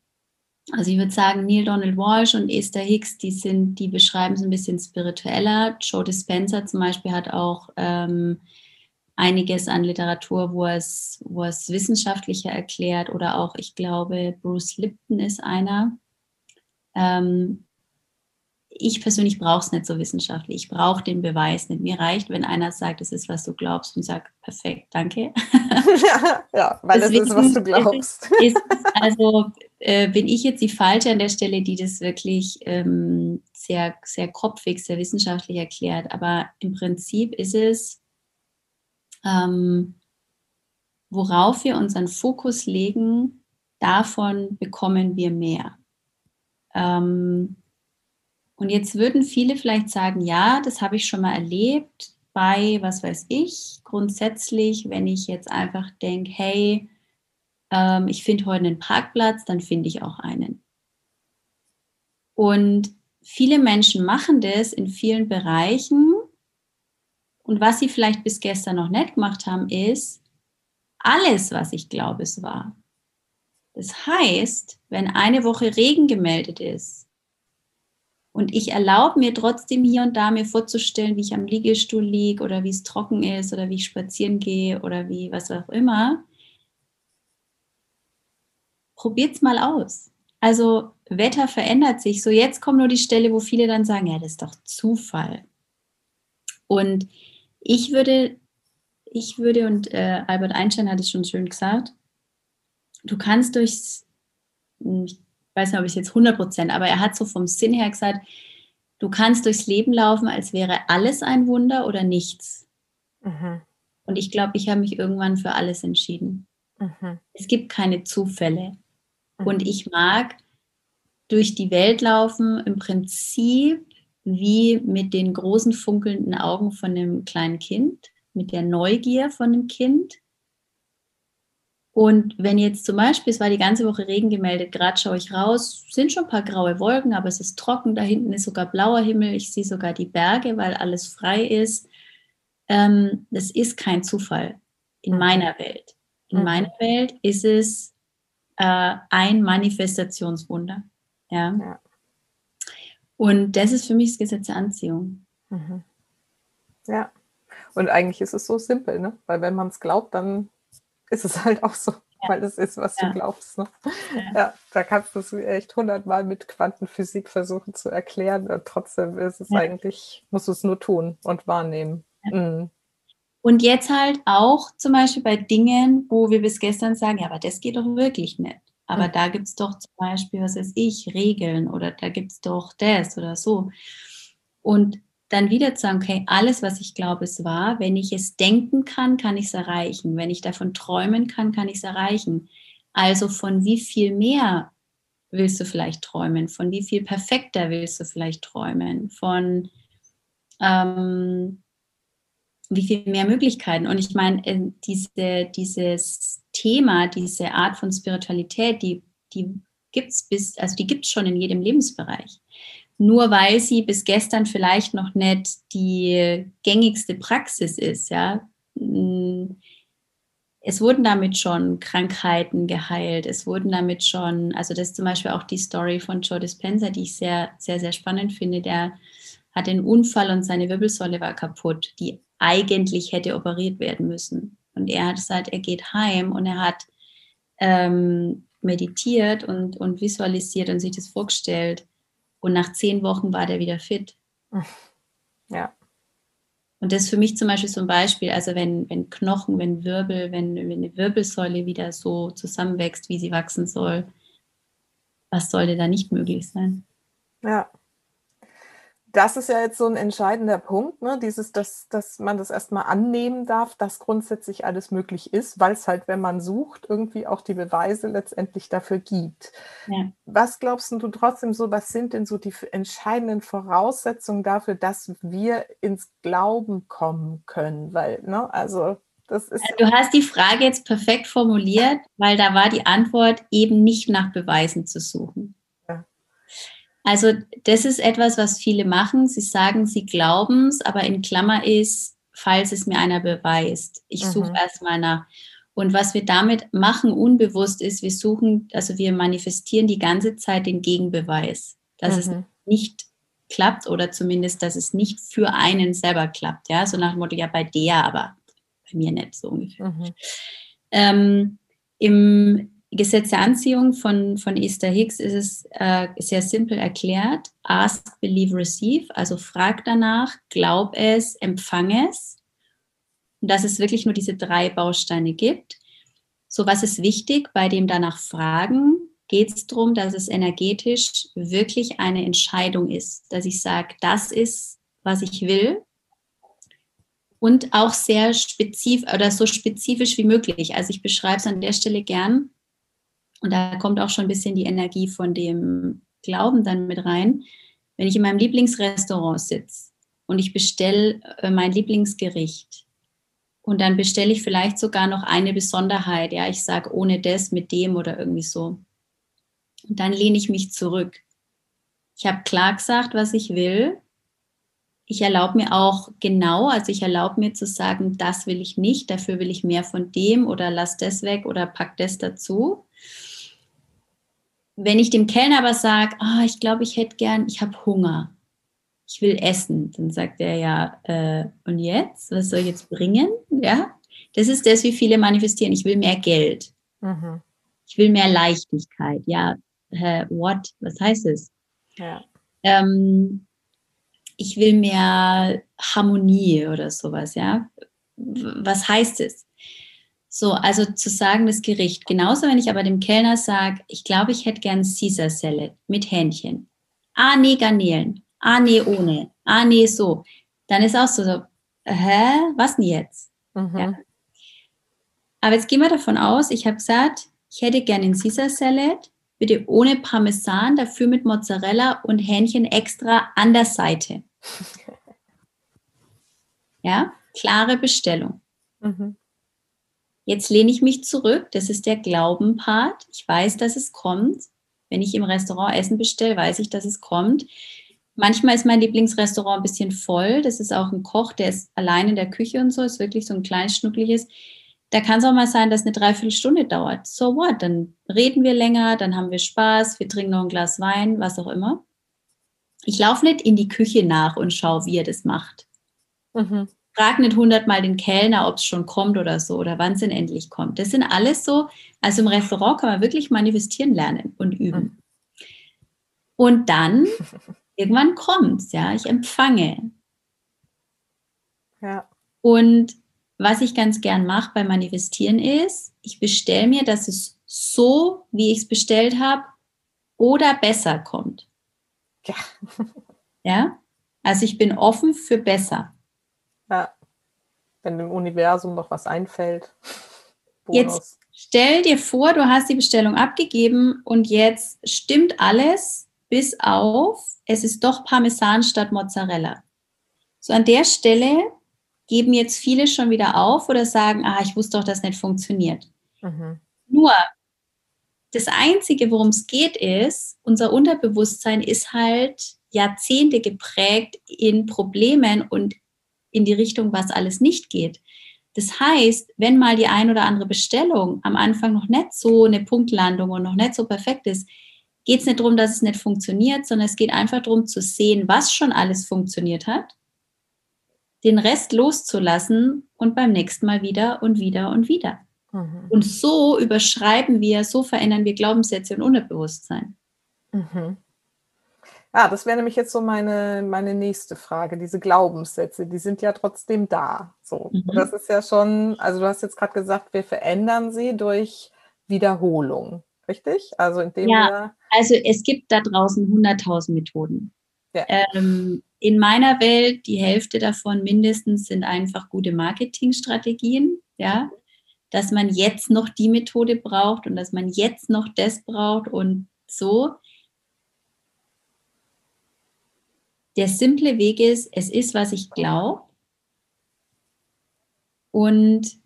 also ich würde sagen, Neil Donald Walsh und Esther Hicks, die sind, die beschreiben es ein bisschen spiritueller. Joe Dispenza zum Beispiel hat auch ähm, einiges an Literatur, wo es, wo es wissenschaftlicher erklärt oder auch, ich glaube, Bruce Lipton ist einer. Ähm, ich persönlich brauche es nicht so wissenschaftlich. Ich brauche den Beweis nicht. Mir reicht, wenn einer sagt, es ist, was du glaubst und sagt, perfekt, danke. ja, ja weil Deswegen das ist, was du glaubst. Ist, also äh, bin ich jetzt die Falsche an der Stelle, die das wirklich ähm, sehr, sehr kopfig, sehr wissenschaftlich erklärt. Aber im Prinzip ist es, ähm, worauf wir unseren Fokus legen, davon bekommen wir mehr. Ähm, und jetzt würden viele vielleicht sagen, ja, das habe ich schon mal erlebt bei, was weiß ich, grundsätzlich, wenn ich jetzt einfach denke, hey, ähm, ich finde heute einen Parkplatz, dann finde ich auch einen. Und viele Menschen machen das in vielen Bereichen. Und was sie vielleicht bis gestern noch nicht gemacht haben, ist alles, was ich glaube, es war. Das heißt, wenn eine Woche Regen gemeldet ist, und ich erlaube mir trotzdem hier und da mir vorzustellen, wie ich am Liegestuhl liege oder wie es trocken ist oder wie ich spazieren gehe oder wie was auch immer. Probiert's mal aus. Also Wetter verändert sich. So jetzt kommt nur die Stelle, wo viele dann sagen, ja, das ist doch Zufall. Und ich würde, ich würde, und äh, Albert Einstein hat es schon schön gesagt, du kannst durchs, ich weiß nicht, ob ich jetzt 100 Prozent, aber er hat so vom Sinn her gesagt, du kannst durchs Leben laufen, als wäre alles ein Wunder oder nichts. Mhm. Und ich glaube, ich habe mich irgendwann für alles entschieden. Mhm. Es gibt keine Zufälle. Mhm. Und ich mag durch die Welt laufen im Prinzip wie mit den großen funkelnden Augen von einem kleinen Kind, mit der Neugier von einem Kind und wenn jetzt zum Beispiel, es war die ganze Woche Regen gemeldet, gerade schaue ich raus, sind schon ein paar graue Wolken, aber es ist trocken, da hinten ist sogar blauer Himmel, ich sehe sogar die Berge, weil alles frei ist. Ähm, das ist kein Zufall in mhm. meiner Welt. In mhm. meiner Welt ist es äh, ein Manifestationswunder. Ja? ja? Und das ist für mich das Gesetz der Anziehung. Mhm. Ja. Und eigentlich ist es so simpel, ne? weil wenn man es glaubt, dann ist es halt auch so, ja. weil das ist, was ja. du glaubst. Ne? Ja. ja. da kannst du es echt hundertmal mit Quantenphysik versuchen zu erklären und trotzdem ist es eigentlich, musst du es nur tun und wahrnehmen. Mhm. Und jetzt halt auch zum Beispiel bei Dingen, wo wir bis gestern sagen, ja, aber das geht doch wirklich nicht. Aber mhm. da gibt es doch zum Beispiel, was weiß ich, Regeln oder da gibt es doch das oder so. Und dann wieder zu sagen, okay, alles, was ich glaube, es war, wenn ich es denken kann, kann ich es erreichen. Wenn ich davon träumen kann, kann ich es erreichen. Also von wie viel mehr willst du vielleicht träumen? Von wie viel perfekter willst du vielleicht träumen? Von ähm, wie viel mehr Möglichkeiten? Und ich meine, äh, diese, dieses Thema, diese Art von Spiritualität, die, die gibt es bis, also die gibt es schon in jedem Lebensbereich nur weil sie bis gestern vielleicht noch nicht die gängigste Praxis ist, ja. Mm, es wurden damit schon Krankheiten geheilt, es wurden damit schon, also das ist zum Beispiel auch die Story von Joe Dispenza, die ich sehr, sehr, sehr spannend finde. Der hat einen Unfall und seine Wirbelsäule war kaputt, die eigentlich hätte operiert werden müssen. Und er hat gesagt, er geht heim und er hat ähm, meditiert und, und visualisiert und sich das vorgestellt und nach zehn Wochen war der wieder fit. Ja. Und das ist für mich zum Beispiel so ein Beispiel, also wenn, wenn Knochen, wenn Wirbel, wenn, wenn eine Wirbelsäule wieder so zusammenwächst, wie sie wachsen soll, was sollte da nicht möglich sein? Ja das ist ja jetzt so ein entscheidender Punkt, ne? dieses, dass, dass man das erstmal annehmen darf, dass grundsätzlich alles möglich ist, weil es halt, wenn man sucht, irgendwie auch die Beweise letztendlich dafür gibt. Ja. Was glaubst du trotzdem so, was sind denn so die entscheidenden Voraussetzungen dafür, dass wir ins Glauben kommen können? Weil, ne, also das ist. Du hast die Frage jetzt perfekt formuliert, weil da war die Antwort eben nicht nach Beweisen zu suchen. Also das ist etwas, was viele machen. Sie sagen, sie glauben es, aber in Klammer ist, falls es mir einer beweist. Ich mhm. suche erstmal nach. Und was wir damit machen, unbewusst ist, wir suchen, also wir manifestieren die ganze Zeit den Gegenbeweis, dass mhm. es nicht klappt oder zumindest, dass es nicht für einen selber klappt. Ja, so nach dem Motto, ja, bei der, aber bei mir nicht so ungefähr. Mhm. Ähm, Im Gesetz der Anziehung von, von Esther Hicks ist es äh, sehr simpel erklärt. Ask, believe, receive. Also frag danach, glaub es, empfange es. Und dass es wirklich nur diese drei Bausteine gibt. So, was ist wichtig bei dem danach Fragen? Geht es darum, dass es energetisch wirklich eine Entscheidung ist, dass ich sage, das ist, was ich will. Und auch sehr spezifisch oder so spezifisch wie möglich. Also ich beschreibe es an der Stelle gern und da kommt auch schon ein bisschen die Energie von dem Glauben dann mit rein. Wenn ich in meinem Lieblingsrestaurant sitze und ich bestelle äh, mein Lieblingsgericht und dann bestelle ich vielleicht sogar noch eine Besonderheit, ja, ich sage ohne das, mit dem oder irgendwie so. Und dann lehne ich mich zurück. Ich habe klar gesagt, was ich will. Ich erlaube mir auch genau, also ich erlaube mir zu sagen, das will ich nicht, dafür will ich mehr von dem oder lass das weg oder pack das dazu wenn ich dem Kellner aber sage, oh, ich glaube, ich hätte gern, ich habe Hunger, ich will essen, dann sagt er ja, äh, und jetzt? Was soll ich jetzt bringen? Ja, das ist das, wie viele manifestieren. Ich will mehr Geld. Mhm. Ich will mehr Leichtigkeit. Ja, äh, what? Was heißt es? Ja. Ähm, ich will mehr Harmonie oder sowas, ja. Was heißt es? So, also zu sagen, das Gericht. Genauso, wenn ich aber dem Kellner sage, ich glaube, ich hätte gern Caesar Salad mit Hähnchen. Ah, nee, Garnelen. Ah, nee, ohne. Ah, nee, so. Dann ist auch so, so hä, was denn jetzt? Mhm. Ja. Aber jetzt gehen wir davon aus, ich habe gesagt, ich hätte gern den Caesar Salad, bitte ohne Parmesan, dafür mit Mozzarella und Hähnchen extra an der Seite. Ja, klare Bestellung. Mhm. Jetzt lehne ich mich zurück. Das ist der Glauben-Part. Ich weiß, dass es kommt. Wenn ich im Restaurant Essen bestelle, weiß ich, dass es kommt. Manchmal ist mein Lieblingsrestaurant ein bisschen voll. Das ist auch ein Koch, der ist allein in der Küche und so, ist wirklich so ein kleines, schnuckliches. Da kann es auch mal sein, dass eine Dreiviertelstunde dauert. So what? Dann reden wir länger, dann haben wir Spaß, wir trinken noch ein Glas Wein, was auch immer. Ich laufe nicht in die Küche nach und schaue, wie er das macht. Mhm frag nicht hundertmal den Kellner, ob es schon kommt oder so oder wann es denn endlich kommt. Das sind alles so, also im Restaurant kann man wirklich manifestieren lernen und üben. Und dann, irgendwann kommt es, ja, ich empfange. Ja. Und was ich ganz gern mache beim Manifestieren ist, ich bestelle mir, dass es so, wie ich es bestellt habe, oder besser kommt. Ja. Ja? Also ich bin offen für besser. Ja. Wenn dem Universum noch was einfällt. Bonus. Jetzt stell dir vor, du hast die Bestellung abgegeben und jetzt stimmt alles bis auf, es ist doch Parmesan statt Mozzarella. So an der Stelle geben jetzt viele schon wieder auf oder sagen, ah, ich wusste doch, dass nicht funktioniert. Mhm. Nur das Einzige, worum es geht, ist, unser Unterbewusstsein ist halt Jahrzehnte geprägt in Problemen und in die Richtung, was alles nicht geht. Das heißt, wenn mal die ein oder andere Bestellung am Anfang noch nicht so eine Punktlandung und noch nicht so perfekt ist, geht es nicht darum, dass es nicht funktioniert, sondern es geht einfach darum zu sehen, was schon alles funktioniert hat, den Rest loszulassen und beim nächsten Mal wieder und wieder und wieder. Mhm. Und so überschreiben wir, so verändern wir Glaubenssätze und Unterbewusstsein. Mhm. Ja, das wäre nämlich jetzt so meine, meine nächste Frage. Diese Glaubenssätze, die sind ja trotzdem da. So. Mhm. Das ist ja schon, also du hast jetzt gerade gesagt, wir verändern sie durch Wiederholung. Richtig? Also indem ja, also es gibt da draußen 100.000 Methoden. Ja. Ähm, in meiner Welt, die Hälfte davon mindestens sind einfach gute Marketingstrategien, ja, dass man jetzt noch die Methode braucht und dass man jetzt noch das braucht und so. Der simple Weg ist, es ist, was ich glaube. Und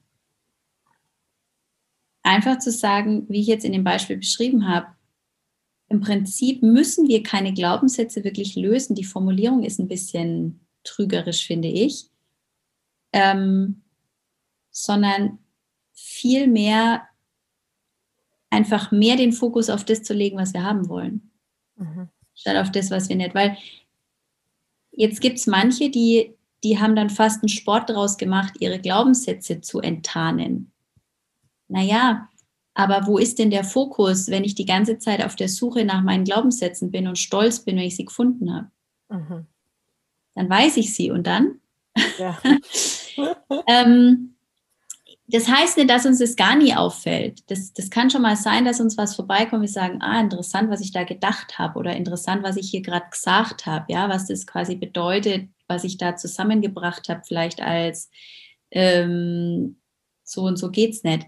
einfach zu sagen, wie ich jetzt in dem Beispiel beschrieben habe, im Prinzip müssen wir keine Glaubenssätze wirklich lösen. Die Formulierung ist ein bisschen trügerisch, finde ich, ähm, sondern vielmehr einfach mehr den Fokus auf das zu legen, was wir haben wollen, mhm. statt auf das, was wir nicht. Weil jetzt gibt es manche, die, die haben dann fast einen Sport daraus gemacht, ihre Glaubenssätze zu enttarnen. Naja, aber wo ist denn der Fokus, wenn ich die ganze Zeit auf der Suche nach meinen Glaubenssätzen bin und stolz bin, wenn ich sie gefunden habe? Mhm. Dann weiß ich sie und dann? Ja. ähm, das heißt nicht, dass uns das gar nie auffällt. Das, das kann schon mal sein, dass uns was vorbeikommt, wir sagen, ah, interessant, was ich da gedacht habe oder interessant, was ich hier gerade gesagt habe, ja, was das quasi bedeutet, was ich da zusammengebracht habe, vielleicht als ähm, so und so geht es nicht.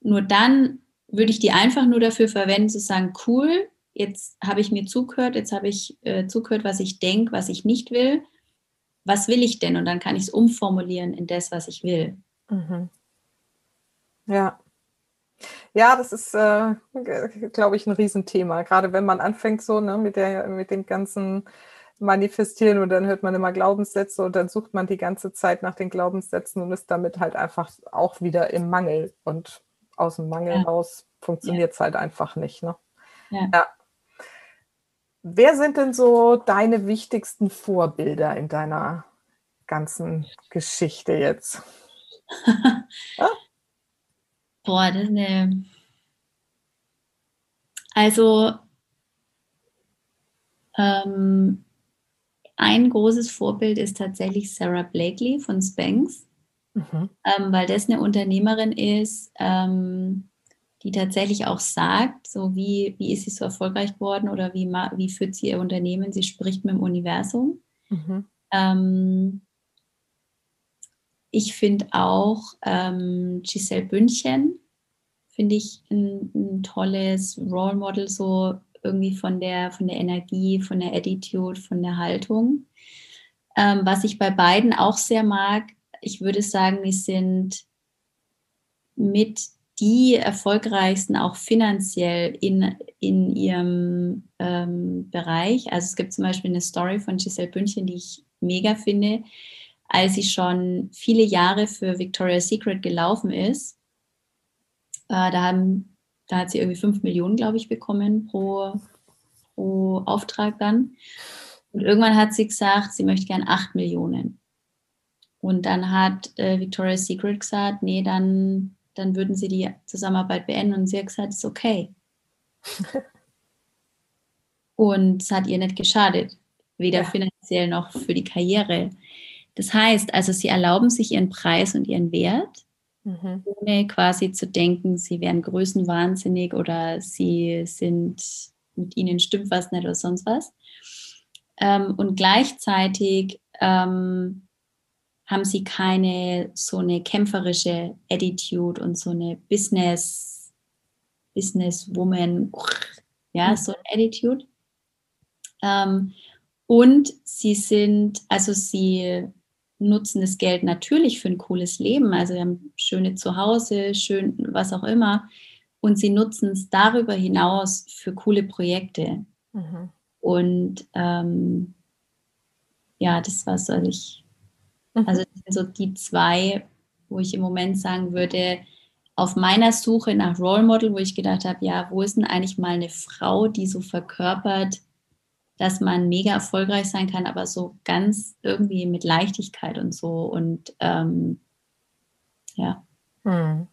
Nur dann würde ich die einfach nur dafür verwenden, zu sagen, cool, jetzt habe ich mir zugehört, jetzt habe ich äh, zugehört, was ich denke, was ich nicht will. Was will ich denn? Und dann kann ich es umformulieren in das, was ich will. Mhm. Ja. Ja, das ist, äh, glaube ich, ein Riesenthema. Gerade wenn man anfängt so ne, mit, der, mit dem ganzen Manifestieren und dann hört man immer Glaubenssätze und dann sucht man die ganze Zeit nach den Glaubenssätzen und ist damit halt einfach auch wieder im Mangel. Und aus dem Mangel ja. raus funktioniert es ja. halt einfach nicht. Ne? Ja. ja. Wer sind denn so deine wichtigsten Vorbilder in deiner ganzen Geschichte jetzt? Boah, das ist eine. Also, ähm, ein großes Vorbild ist tatsächlich Sarah Blakely von Spanx, mhm. ähm, weil das eine Unternehmerin ist, ähm, die tatsächlich auch sagt, so wie, wie ist sie so erfolgreich geworden oder wie, wie führt sie ihr Unternehmen, sie spricht mit dem Universum. Mhm. Ähm, ich finde auch ähm, Giselle Bündchen, finde ich ein, ein, tolles Role Model, so irgendwie von der, von der Energie, von der Attitude, von der Haltung. Ähm, was ich bei beiden auch sehr mag, ich würde sagen, die sind mit die erfolgreichsten auch finanziell in, in ihrem ähm, Bereich. Also es gibt zum Beispiel eine Story von Giselle Bündchen, die ich mega finde als sie schon viele Jahre für Victoria's Secret gelaufen ist. Äh, da, haben, da hat sie irgendwie 5 Millionen, glaube ich, bekommen pro, pro Auftrag dann. Und irgendwann hat sie gesagt, sie möchte gern 8 Millionen. Und dann hat äh, Victoria's Secret gesagt, nee, dann, dann würden sie die Zusammenarbeit beenden. Und sie hat gesagt, ist okay. Und es hat ihr nicht geschadet, weder ja. finanziell noch für die Karriere. Das heißt also, sie erlauben sich ihren Preis und ihren Wert mhm. ohne quasi zu denken, sie wären größenwahnsinnig oder sie sind, mit ihnen stimmt was nicht oder sonst was. Ähm, und gleichzeitig ähm, haben sie keine so eine kämpferische Attitude und so eine Business, Businesswoman, ja, mhm. so eine Attitude. Ähm, und sie sind, also sie nutzen das Geld natürlich für ein cooles Leben. Also sie haben schöne Zuhause, schön was auch immer. Und sie nutzen es darüber hinaus für coole Projekte. Mhm. Und ähm, ja, das war so, also ich, mhm. also das sind so die zwei, wo ich im Moment sagen würde, auf meiner Suche nach Role Model, wo ich gedacht habe, ja, wo ist denn eigentlich mal eine Frau, die so verkörpert, dass man mega erfolgreich sein kann, aber so ganz irgendwie mit Leichtigkeit und so. Und ähm, ja. Hm.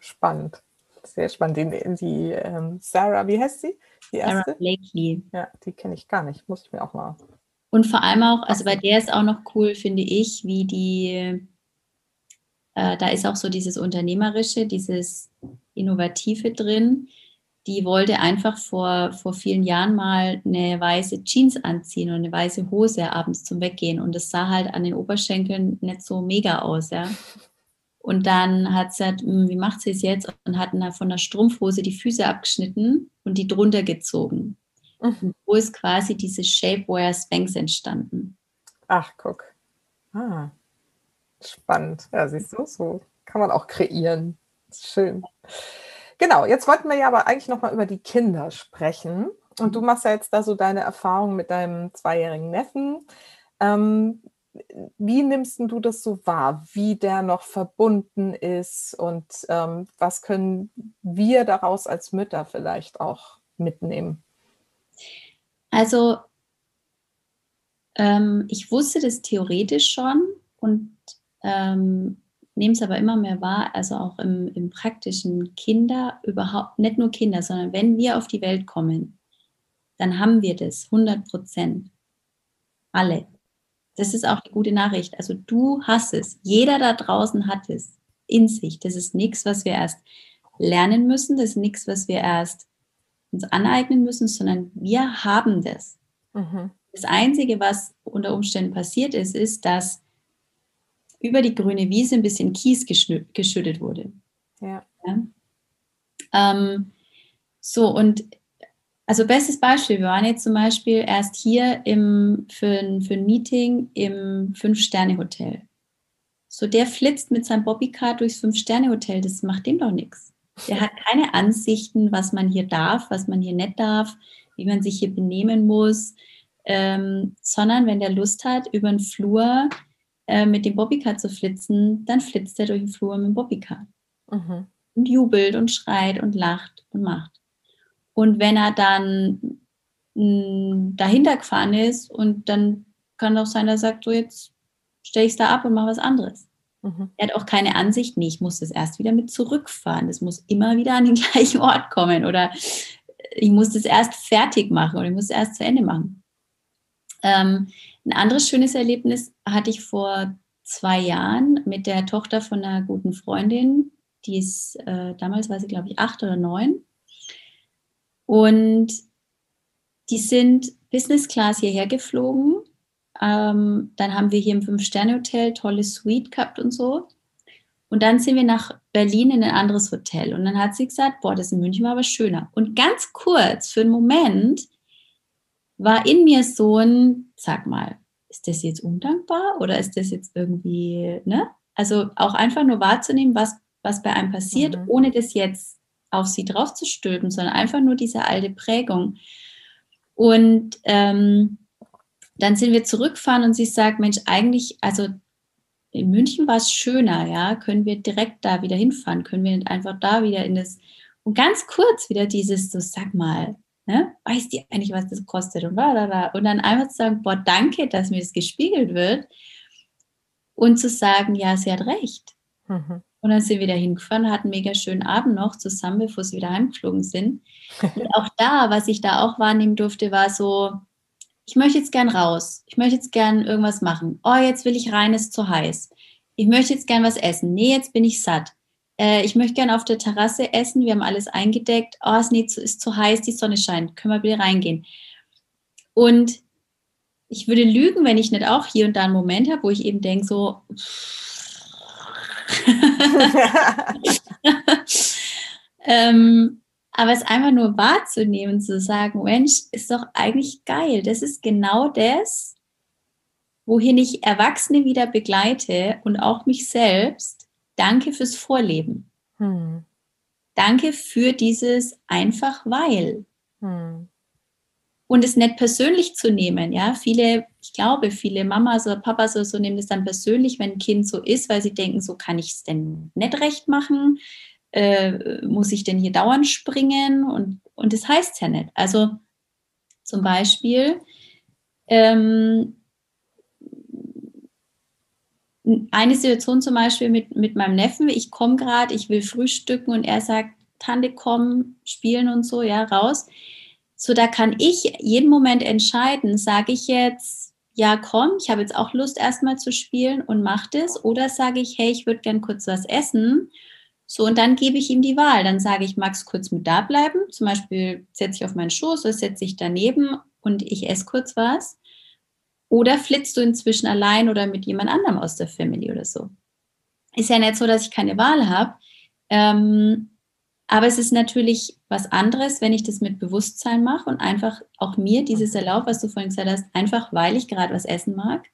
Spannend. Sehr spannend. Die, die ähm, Sarah, wie heißt sie? Die erste? Sarah Blakely. Ja, die kenne ich gar nicht. Muss ich mir auch mal. Und vor allem auch, also bei der ist auch noch cool, finde ich, wie die, äh, da ist auch so dieses Unternehmerische, dieses Innovative drin die wollte einfach vor, vor vielen Jahren mal eine weiße Jeans anziehen und eine weiße Hose abends zum Weggehen. Und das sah halt an den Oberschenkeln nicht so mega aus, ja. Und dann hat sie halt, hm, wie macht sie es jetzt? Und hat von der Strumpfhose die Füße abgeschnitten und die drunter gezogen. Mhm. Und wo ist quasi diese Shapewear Spanx entstanden? Ach, guck. Ah, spannend. Ja, siehst du, so kann man auch kreieren. Schön. Genau, jetzt wollten wir ja aber eigentlich nochmal über die Kinder sprechen. Und du machst ja jetzt da so deine Erfahrung mit deinem zweijährigen Neffen. Ähm, wie nimmst du das so wahr, wie der noch verbunden ist und ähm, was können wir daraus als Mütter vielleicht auch mitnehmen? Also ähm, ich wusste das theoretisch schon und ähm, nehme es aber immer mehr wahr, also auch im, im praktischen Kinder, überhaupt nicht nur Kinder, sondern wenn wir auf die Welt kommen, dann haben wir das 100 Prozent. Alle. Das ist auch die gute Nachricht. Also du hast es. Jeder da draußen hat es in sich. Das ist nichts, was wir erst lernen müssen. Das ist nichts, was wir erst uns aneignen müssen, sondern wir haben das. Mhm. Das Einzige, was unter Umständen passiert ist, ist, dass über die grüne Wiese ein bisschen Kies geschüttet wurde. Ja. ja? Ähm, so, und also bestes Beispiel, wir waren jetzt zum Beispiel erst hier im, für, ein, für ein Meeting im Fünf-Sterne-Hotel. So, der flitzt mit seinem Bobbycar durchs Fünf-Sterne-Hotel, das macht dem doch nichts. Der hat keine Ansichten, was man hier darf, was man hier nicht darf, wie man sich hier benehmen muss, ähm, sondern wenn der Lust hat, über den Flur äh, mit dem Bobbycar zu flitzen, dann flitzt er durch den Flur mit dem Bobbycar. Mhm. Und jubelt und schreit und lacht und macht. Und wenn er dann mh, mm, dahinter gefahren ist und dann kann auch sein, dass er sagt, so jetzt stelle ich es da ab und mache was anderes. Mhm. Er hat auch keine Ansicht, nee, ich muss das erst wieder mit zurückfahren. Das muss immer wieder an den gleichen Ort kommen oder ich muss das erst fertig machen oder ich muss es erst zu Ende machen. Ähm, ein anderes schönes Erlebnis hatte ich vor zwei Jahren mit der Tochter von einer guten Freundin. Die ist, äh, damals war sie, glaube ich, acht oder neun. Und die sind Business Class hierher geflogen. Ähm, dann haben wir hier im Fünf-Sterne-Hotel tolle Suite gehabt und so. Und dann sind wir nach Berlin in ein anderes Hotel. Und dann hat sie gesagt, boah, das in München war aber schöner. Und ganz kurz, für einen Moment, war in mir so ein, sag mal, ist das jetzt undankbar oder ist das jetzt irgendwie, ne? Also auch einfach nur wahrzunehmen, was, was bei einem passiert, mhm. ohne das jetzt auf sie draufzustülpen, sondern einfach nur diese alte Prägung. Und ähm, dann sind wir zurückfahren und sie sagt, Mensch, eigentlich, also in München war es schöner, ja, können wir direkt da wieder hinfahren, können wir einfach da wieder in das, und ganz kurz wieder dieses, so sag mal, Ne? Weiß die eigentlich, was das kostet? Und, und dann einfach zu sagen, boah, danke, dass mir das gespiegelt wird. Und zu sagen, ja, sie hat recht. Mhm. Und dann sind wir da hingefahren, hatten einen mega schönen Abend noch zusammen, bevor sie wieder heimgeflogen sind. Und auch da, was ich da auch wahrnehmen durfte, war so, ich möchte jetzt gern raus. Ich möchte jetzt gern irgendwas machen. Oh, jetzt will ich rein, ist zu heiß. Ich möchte jetzt gern was essen. Nee, jetzt bin ich satt. Äh, ich möchte gerne auf der Terrasse essen, wir haben alles eingedeckt, oh, es ist zu heiß, die Sonne scheint, können wir bitte reingehen. Und ich würde lügen, wenn ich nicht auch hier und da einen Moment habe, wo ich eben denke, so, ähm, aber es einfach nur wahrzunehmen, zu sagen, Mensch, ist doch eigentlich geil. Das ist genau das, wohin ich Erwachsene wieder begleite und auch mich selbst. Danke fürs Vorleben. Hm. Danke für dieses einfach weil. Hm. Und es nicht persönlich zu nehmen, ja. Viele, ich glaube, viele Mamas oder Papas oder so nehmen es dann persönlich, wenn ein Kind so ist, weil sie denken, so kann ich es denn nicht recht machen äh, muss ich denn hier dauernd springen? Und, und das heißt ja nicht. Also zum Beispiel, ähm, eine Situation zum Beispiel mit, mit meinem Neffen, ich komme gerade, ich will frühstücken und er sagt, Tante, komm, spielen und so, ja, raus. So, da kann ich jeden Moment entscheiden, sage ich jetzt, ja, komm, ich habe jetzt auch Lust, erstmal zu spielen und mach das, oder sage ich, hey, ich würde gern kurz was essen so, und dann gebe ich ihm die Wahl. Dann sage ich, magst kurz mit da bleiben? Zum Beispiel setze ich auf meinen Schoß oder setze ich daneben und ich esse kurz was. Oder flitzt du inzwischen allein oder mit jemand anderem aus der Family oder so. Ist ja nicht so, dass ich keine Wahl habe. Ähm, aber es ist natürlich was anderes, wenn ich das mit Bewusstsein mache und einfach auch mir dieses Erlaub, was du vorhin gesagt hast, einfach weil ich gerade was essen mag.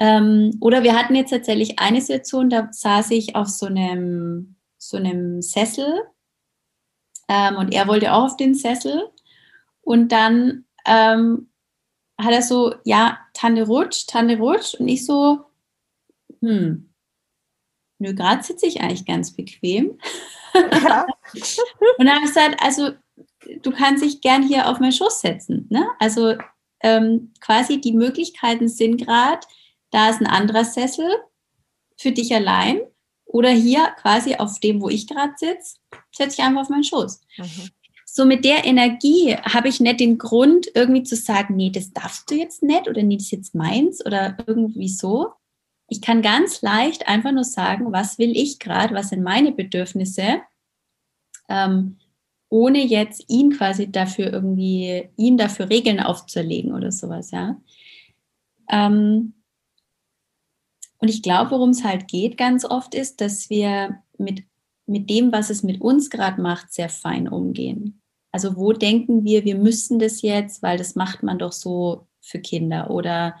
Ähm, oder wir hatten jetzt tatsächlich eine Situation, da saß ich auf so einem so einem Sessel ähm, und er wollte auch auf den Sessel und dann ähm, hat er so, ja, Tante rutscht, Tante rutscht und ich so, hm, nö, gerade sitze ich eigentlich ganz bequem. Ja. und dann habe ich gesagt, also du kannst dich gern hier auf meinen Schoß setzen. Ne? Also ähm, quasi die Möglichkeiten sind gerade, da ist ein anderer Sessel für dich allein oder hier quasi auf dem, wo ich gerade sitze, setze ich einfach auf meinen Schoß. Mhm. So mit der Energie habe ich nicht den Grund, irgendwie zu sagen, nee, das darfst du jetzt nicht oder nee, das ist jetzt meins oder irgendwie so. Ich kann ganz leicht einfach nur sagen, was will ich gerade, was sind meine Bedürfnisse, ähm, ohne jetzt ihn quasi dafür irgendwie, ihm dafür Regeln aufzuerlegen oder sowas, ja. Ähm, und ich glaube, worum es halt geht ganz oft ist, dass wir mit, mit dem, was es mit uns gerade macht, sehr fein umgehen. Also wo denken wir, wir müssen das jetzt, weil das macht man doch so für Kinder oder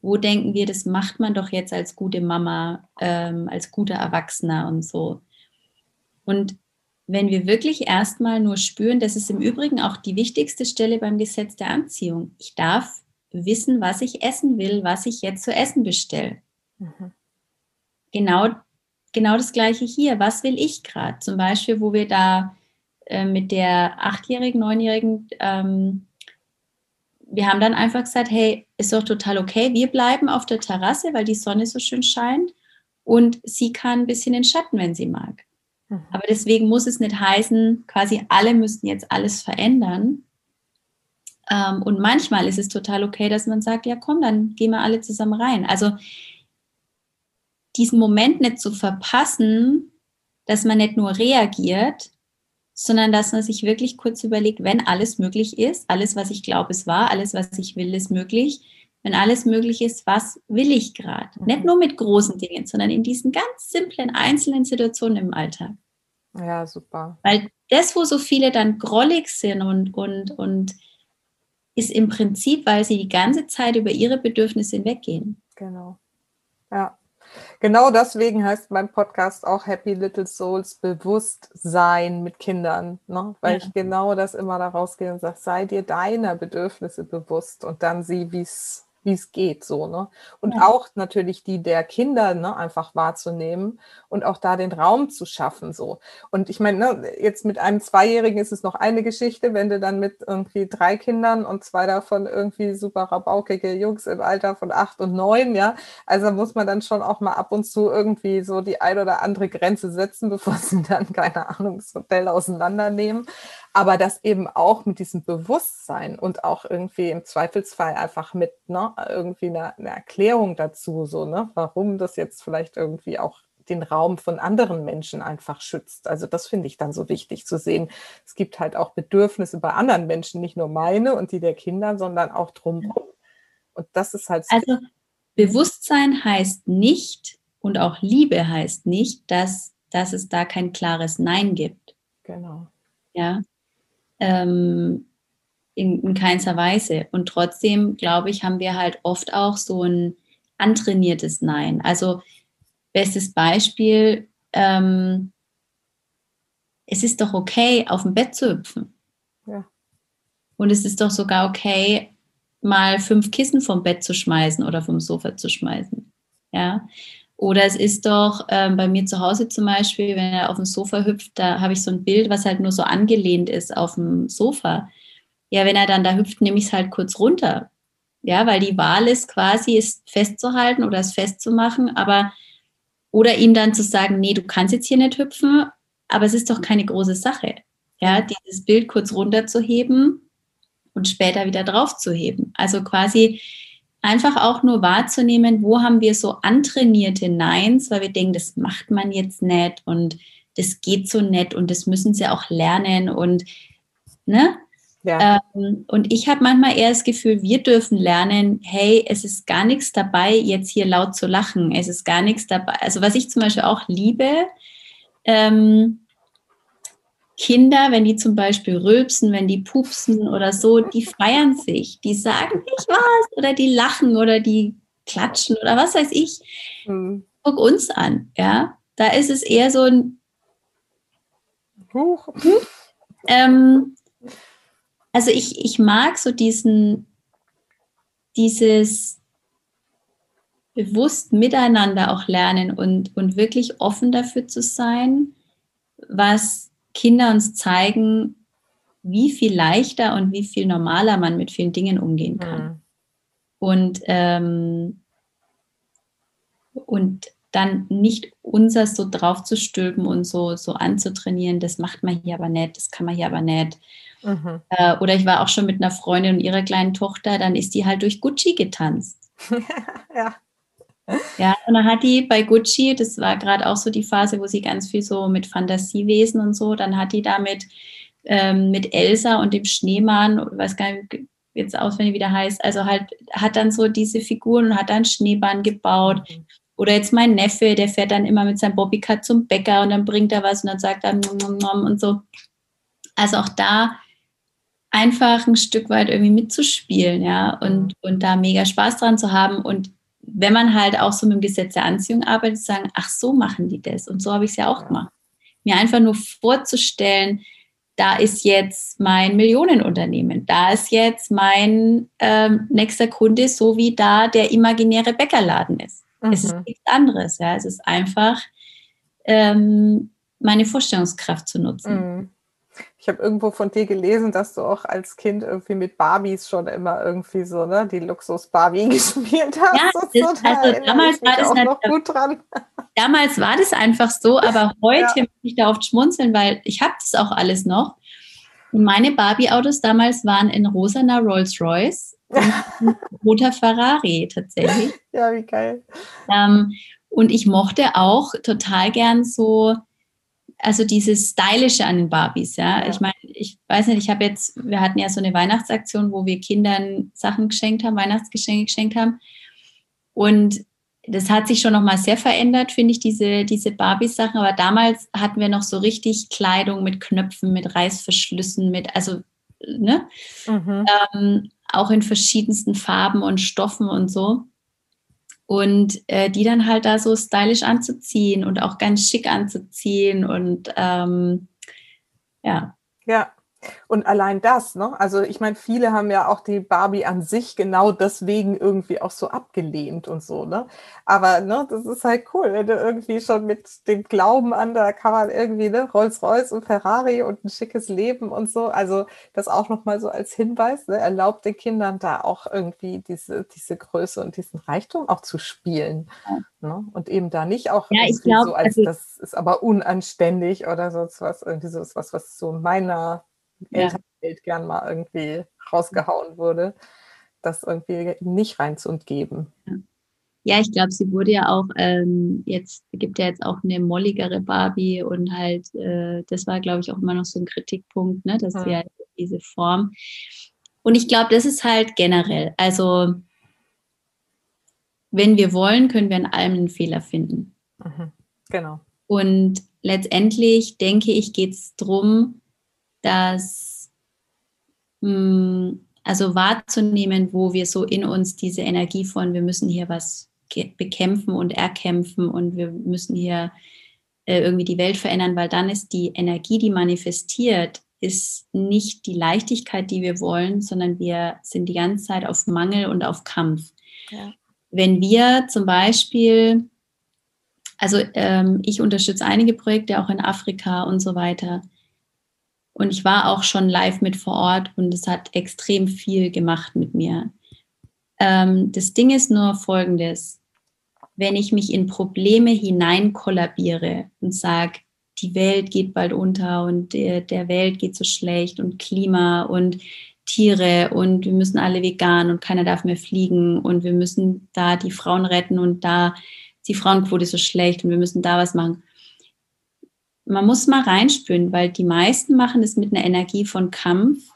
wo denken wir, das macht man doch jetzt als gute Mama, ähm, als guter Erwachsener und so. Und wenn wir wirklich erstmal nur spüren, das ist im Übrigen auch die wichtigste Stelle beim Gesetz der Anziehung. Ich darf wissen, was ich essen will, was ich jetzt zu essen bestelle. Mhm. Genau, genau das Gleiche hier. Was will ich gerade? Zum Beispiel, wo wir da äh, mit der achtjährigen, neunjährigen, ähm, wir haben dann einfach gesagt, hey, ist doch total okay, wir bleiben auf der Terrasse, weil die Sonne so schön scheint und sie kann ein bisschen in Schatten, wenn sie mag. Mhm. Aber deswegen muss es nicht heißen, quasi alle müssen jetzt alles verändern. Ähm, und manchmal ist es total okay, dass man sagt, ja komm, dann gehen wir alle zusammen rein. Also diesen Moment nicht zu verpassen, dass man nicht nur reagiert, sondern dass man sich wirklich kurz überlegt, wenn alles möglich ist, alles, was ich glaube, es war, alles, was ich will, ist möglich. Wenn alles möglich ist, was will ich gerade? Mhm. Nicht nur mit großen Dingen, sondern in diesen ganz simplen, einzelnen Situationen im Alltag. Ja, super. Weil das, wo so viele dann grollig sind und, und, und ist im Prinzip, weil sie die ganze Zeit über ihre Bedürfnisse hinweggehen. Genau. Ja. Genau deswegen heißt mein Podcast auch Happy Little Souls Bewusstsein mit Kindern, ne? weil ja. ich genau das immer daraus gehe und sage, sei dir deiner Bedürfnisse bewusst und dann sieh, wie es wie es geht, so, ne? Und ja. auch natürlich die der Kinder, ne, einfach wahrzunehmen und auch da den Raum zu schaffen, so. Und ich meine, ne, jetzt mit einem Zweijährigen ist es noch eine Geschichte, wenn du dann mit irgendwie drei Kindern und zwei davon irgendwie super rabaukige Jungs im Alter von acht und neun, ja, also muss man dann schon auch mal ab und zu irgendwie so die ein oder andere Grenze setzen, bevor sie dann, keine Ahnung, das Hotel auseinandernehmen aber das eben auch mit diesem Bewusstsein und auch irgendwie im Zweifelsfall einfach mit ne, irgendwie einer eine Erklärung dazu, so, ne, warum das jetzt vielleicht irgendwie auch den Raum von anderen Menschen einfach schützt. Also das finde ich dann so wichtig zu sehen. Es gibt halt auch Bedürfnisse bei anderen Menschen, nicht nur meine und die der Kinder, sondern auch drumherum. Und das ist halt. Also Bewusstsein heißt nicht und auch Liebe heißt nicht, dass, dass es da kein klares Nein gibt. Genau. Ja. Ähm, in, in keinster Weise. Und trotzdem, glaube ich, haben wir halt oft auch so ein antrainiertes Nein. Also bestes Beispiel, ähm, es ist doch okay, auf dem Bett zu hüpfen. Ja. Und es ist doch sogar okay, mal fünf Kissen vom Bett zu schmeißen oder vom Sofa zu schmeißen. Ja. Oder es ist doch ähm, bei mir zu Hause zum Beispiel, wenn er auf dem Sofa hüpft, da habe ich so ein Bild, was halt nur so angelehnt ist auf dem Sofa. Ja, wenn er dann da hüpft, nehme ich es halt kurz runter. Ja, weil die Wahl ist quasi, es festzuhalten oder es festzumachen, aber oder ihm dann zu sagen, nee, du kannst jetzt hier nicht hüpfen, aber es ist doch keine große Sache. Ja, dieses Bild kurz runterzuheben und später wieder draufzuheben. Also quasi einfach auch nur wahrzunehmen, wo haben wir so antrainierte Neins, weil wir denken, das macht man jetzt nicht und das geht so nett und das müssen sie auch lernen und ne? Ja. Ähm, und ich habe manchmal eher das Gefühl, wir dürfen lernen, hey, es ist gar nichts dabei, jetzt hier laut zu lachen. Es ist gar nichts dabei. Also was ich zum Beispiel auch liebe, ähm, Kinder, wenn die zum Beispiel rülpsen, wenn die pupsen oder so, die feiern sich, die sagen nicht was oder die lachen oder die klatschen oder was weiß ich. Mhm. Guck uns an, ja. Da ist es eher so ein Huch. Ähm, also ich, ich mag so diesen, dieses bewusst miteinander auch lernen und, und wirklich offen dafür zu sein, was Kinder uns zeigen, wie viel leichter und wie viel normaler man mit vielen Dingen umgehen kann. Mhm. Und, ähm, und dann nicht unser so drauf zu stülpen und so, so anzutrainieren, das macht man hier aber nicht, das kann man hier aber nicht. Mhm. Äh, oder ich war auch schon mit einer Freundin und ihrer kleinen Tochter, dann ist die halt durch Gucci getanzt. ja. Ja, und dann hat die bei Gucci, das war gerade auch so die Phase, wo sie ganz viel so mit Fantasiewesen und so, dann hat die damit ähm, mit Elsa und dem Schneemann, ich weiß gar nicht jetzt auswendig, wie der heißt, also halt hat dann so diese Figuren und hat dann Schneebahn gebaut. Mhm. Oder jetzt mein Neffe, der fährt dann immer mit seinem Bobbycat zum Bäcker und dann bringt er was und dann sagt er und so. Also auch da einfach ein Stück weit irgendwie mitzuspielen, ja, und, mhm. und da mega Spaß dran zu haben. Und wenn man halt auch so mit dem Gesetz der Anziehung arbeitet, sagen, ach, so machen die das. Und so habe ich es ja auch gemacht. Mir einfach nur vorzustellen, da ist jetzt mein Millionenunternehmen, da ist jetzt mein ähm, nächster Kunde, so wie da der imaginäre Bäckerladen ist. Mhm. Es ist mhm. nichts anderes, ja. Es ist einfach ähm, meine Vorstellungskraft zu nutzen. Mhm. Ich habe irgendwo von dir gelesen, dass du auch als Kind irgendwie mit Barbies schon immer irgendwie so, ne, die Luxus-Barbie gespielt hast. Ja, das, so, also damals war das noch gut dran. Damals war das einfach so, aber heute ja. muss ich da oft schmunzeln, weil ich habe das auch alles noch. Und meine Barbie-Autos damals waren in rosaner Rolls-Royce und roter Ferrari tatsächlich. Ja, wie geil. Ähm, und ich mochte auch total gern so also dieses Stylische an den Barbies, ja. ja. Ich meine, ich weiß nicht, ich habe jetzt, wir hatten ja so eine Weihnachtsaktion, wo wir Kindern Sachen geschenkt haben, Weihnachtsgeschenke geschenkt haben. Und das hat sich schon nochmal sehr verändert, finde ich, diese, diese Barbie-Sachen. Aber damals hatten wir noch so richtig Kleidung mit Knöpfen, mit Reißverschlüssen, mit, also, ne? Mhm. Ähm, auch in verschiedensten Farben und Stoffen und so und äh, die dann halt da so stylisch anzuziehen und auch ganz schick anzuziehen und ähm, ja. Ja, und allein das, ne? Also ich meine, viele haben ja auch die Barbie an sich genau deswegen irgendwie auch so abgelehnt und so, ne? Aber ne, das ist halt cool, wenn du irgendwie schon mit dem Glauben an, da kann man irgendwie, ne, Rolls-Royce und Ferrari und ein schickes Leben und so. Also das auch nochmal so als Hinweis, ne, erlaubt den Kindern da auch irgendwie diese, diese Größe und diesen Reichtum auch zu spielen. Ja. Ne? Und eben da nicht auch ja, glaub, so als also, das ist aber unanständig oder so was, irgendwie so was, was so meiner Ja. gern mal irgendwie rausgehauen wurde, das irgendwie nicht reinzugeben. Ja. Ja, ich glaube, sie wurde ja auch ähm, jetzt, gibt ja jetzt auch eine molligere Barbie und halt, äh, das war, glaube ich, auch immer noch so ein Kritikpunkt, ne, dass ja. sie halt diese Form. Und ich glaube, das ist halt generell. Also, wenn wir wollen, können wir in allem einen Fehler finden. Mhm. Genau. Und letztendlich denke ich, geht es darum, dass mh, hm, also wahrzunehmen, wo wir so in uns diese Energie von, wir müssen hier was bekämpfen und erkämpfen und wir müssen hier äh, irgendwie die Welt verändern, weil dann ist die Energie, die manifestiert, ist nicht die Leichtigkeit, die wir wollen, sondern wir sind die ganze Zeit auf Mangel und auf Kampf. Ja. Wenn wir zum Beispiel, also ähm, ich unterstütze einige Projekte auch in Afrika und so weiter, und ich war auch schon live mit vor Ort und es hat extrem viel gemacht mit mir. Ähm, das Ding ist nur folgendes. Wenn ich mich in Probleme hinein kollabiere und sage, die Welt geht bald unter und der, der Welt geht so schlecht und Klima und Tiere und wir müssen alle vegan und keiner darf mehr fliegen und wir müssen da die Frauen retten und da ist die Frauenquote so schlecht und wir müssen da was machen man muss mal reinspüren, weil die meisten machen es mit einer Energie von Kampf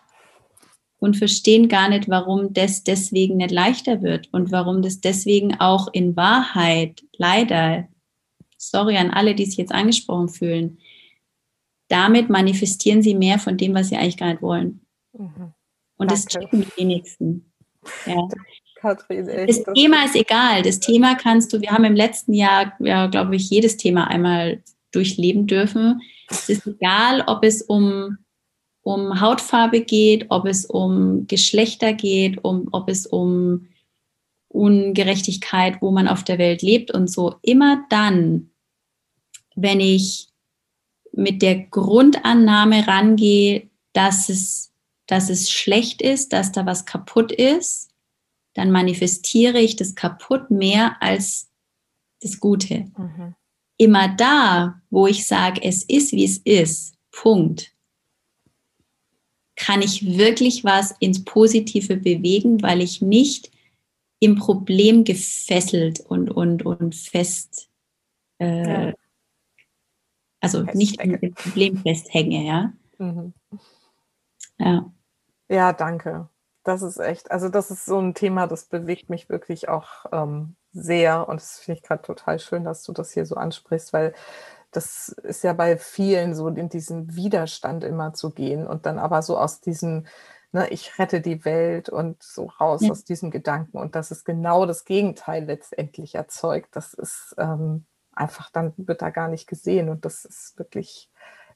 und verstehen gar nicht, warum das deswegen nicht leichter wird und warum das deswegen auch in Wahrheit leider, sorry an alle, die sich jetzt angesprochen fühlen, damit manifestieren sie mehr von dem, was sie eigentlich gar nicht wollen. Mhm. Und das checken die wenigsten. Ja. Katrin, das Thema ist egal. Das Thema kannst du, wir haben im letzten Jahr, ja, glaube ich, jedes Thema einmal durchleben dürfen. Es ist egal, ob es um, um Hautfarbe geht, ob es um Geschlechter geht, um, ob es um Ungerechtigkeit, wo man auf der Welt lebt und so. Immer dann, wenn ich mit der Grundannahme rangehe, dass es, dass es schlecht ist, dass da was kaputt ist, dann manifestiere ich das kaputt mehr als das Gute. Mhm immer da, wo ich sage, es ist, wie es ist, Punkt, kann ich wirklich was ins Positive bewegen, weil ich nicht im Problem gefesselt und, und, und fest, äh, ja. also nicht im Problem festhänge, ja. Mhm. Ja. Ja, danke. Das ist echt, also das ist so ein Thema, das bewegt mich wirklich auch ähm, sehr. Und das finde ich gerade total schön, dass du das hier so ansprichst, weil das ist ja bei vielen so in diesen Widerstand immer zu gehen und dann aber so aus diesem, ne, ich rette die Welt und so raus ja. aus diesem Gedanken und das ist genau das Gegenteil letztendlich erzeugt. Das ist ähm, einfach, dann wird da gar nicht gesehen und das ist wirklich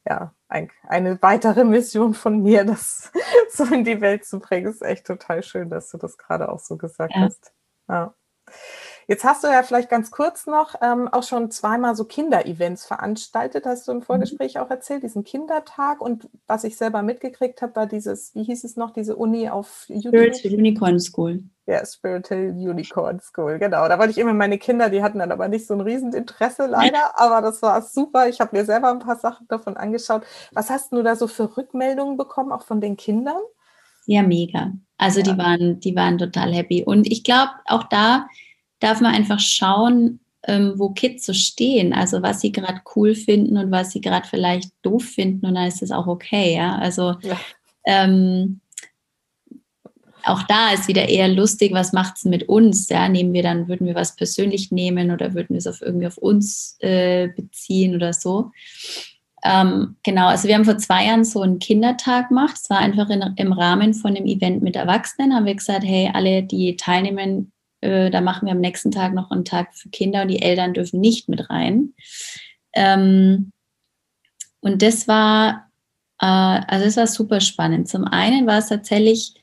ja, ein, eine weitere Mission von mir, das so in die Welt zu bringen. Ist echt total schön, dass du das gerade auch so gesagt ja. hast. Ja. Jetzt hast du ja vielleicht ganz kurz noch ähm, auch schon zweimal so Kinderevents veranstaltet, hast du im mhm. Vorgespräch auch erzählt, diesen Kindertag. Und was ich selber mitgekriegt habe, war dieses, wie hieß es noch, diese Uni auf YouTube? Spiritual Unicorn School. Ja, Spiritual Unicorn School, genau. Da wollte ich immer meine Kinder, die hatten dann aber nicht so ein Rieseninteresse leider, aber das war super. Ich habe mir selber ein paar Sachen davon angeschaut. Was hast du da so für Rückmeldungen bekommen, auch von den Kindern? Ja, mega. Also ja. die waren, die waren total happy. Und ich glaube, auch da darf man einfach schauen, ähm, wo Kids so stehen, also was sie gerade cool finden und was sie gerade vielleicht doof finden und dann ist das auch okay, ja. Also ja. Ähm, auch da ist wieder eher lustig, was macht es mit uns? Ja, nehmen wir dann, würden wir was persönlich nehmen oder würden wir es auf irgendwie auf uns äh, beziehen oder so? Ähm, genau, also wir haben vor zwei Jahren so einen Kindertag gemacht. Es war einfach in, im Rahmen von einem Event mit Erwachsenen, haben wir gesagt, hey, alle, die teilnehmen, äh, da machen wir am nächsten Tag noch einen Tag für Kinder und die Eltern dürfen nicht mit rein. Ähm, und das war, äh, also das war super spannend. Zum einen war es tatsächlich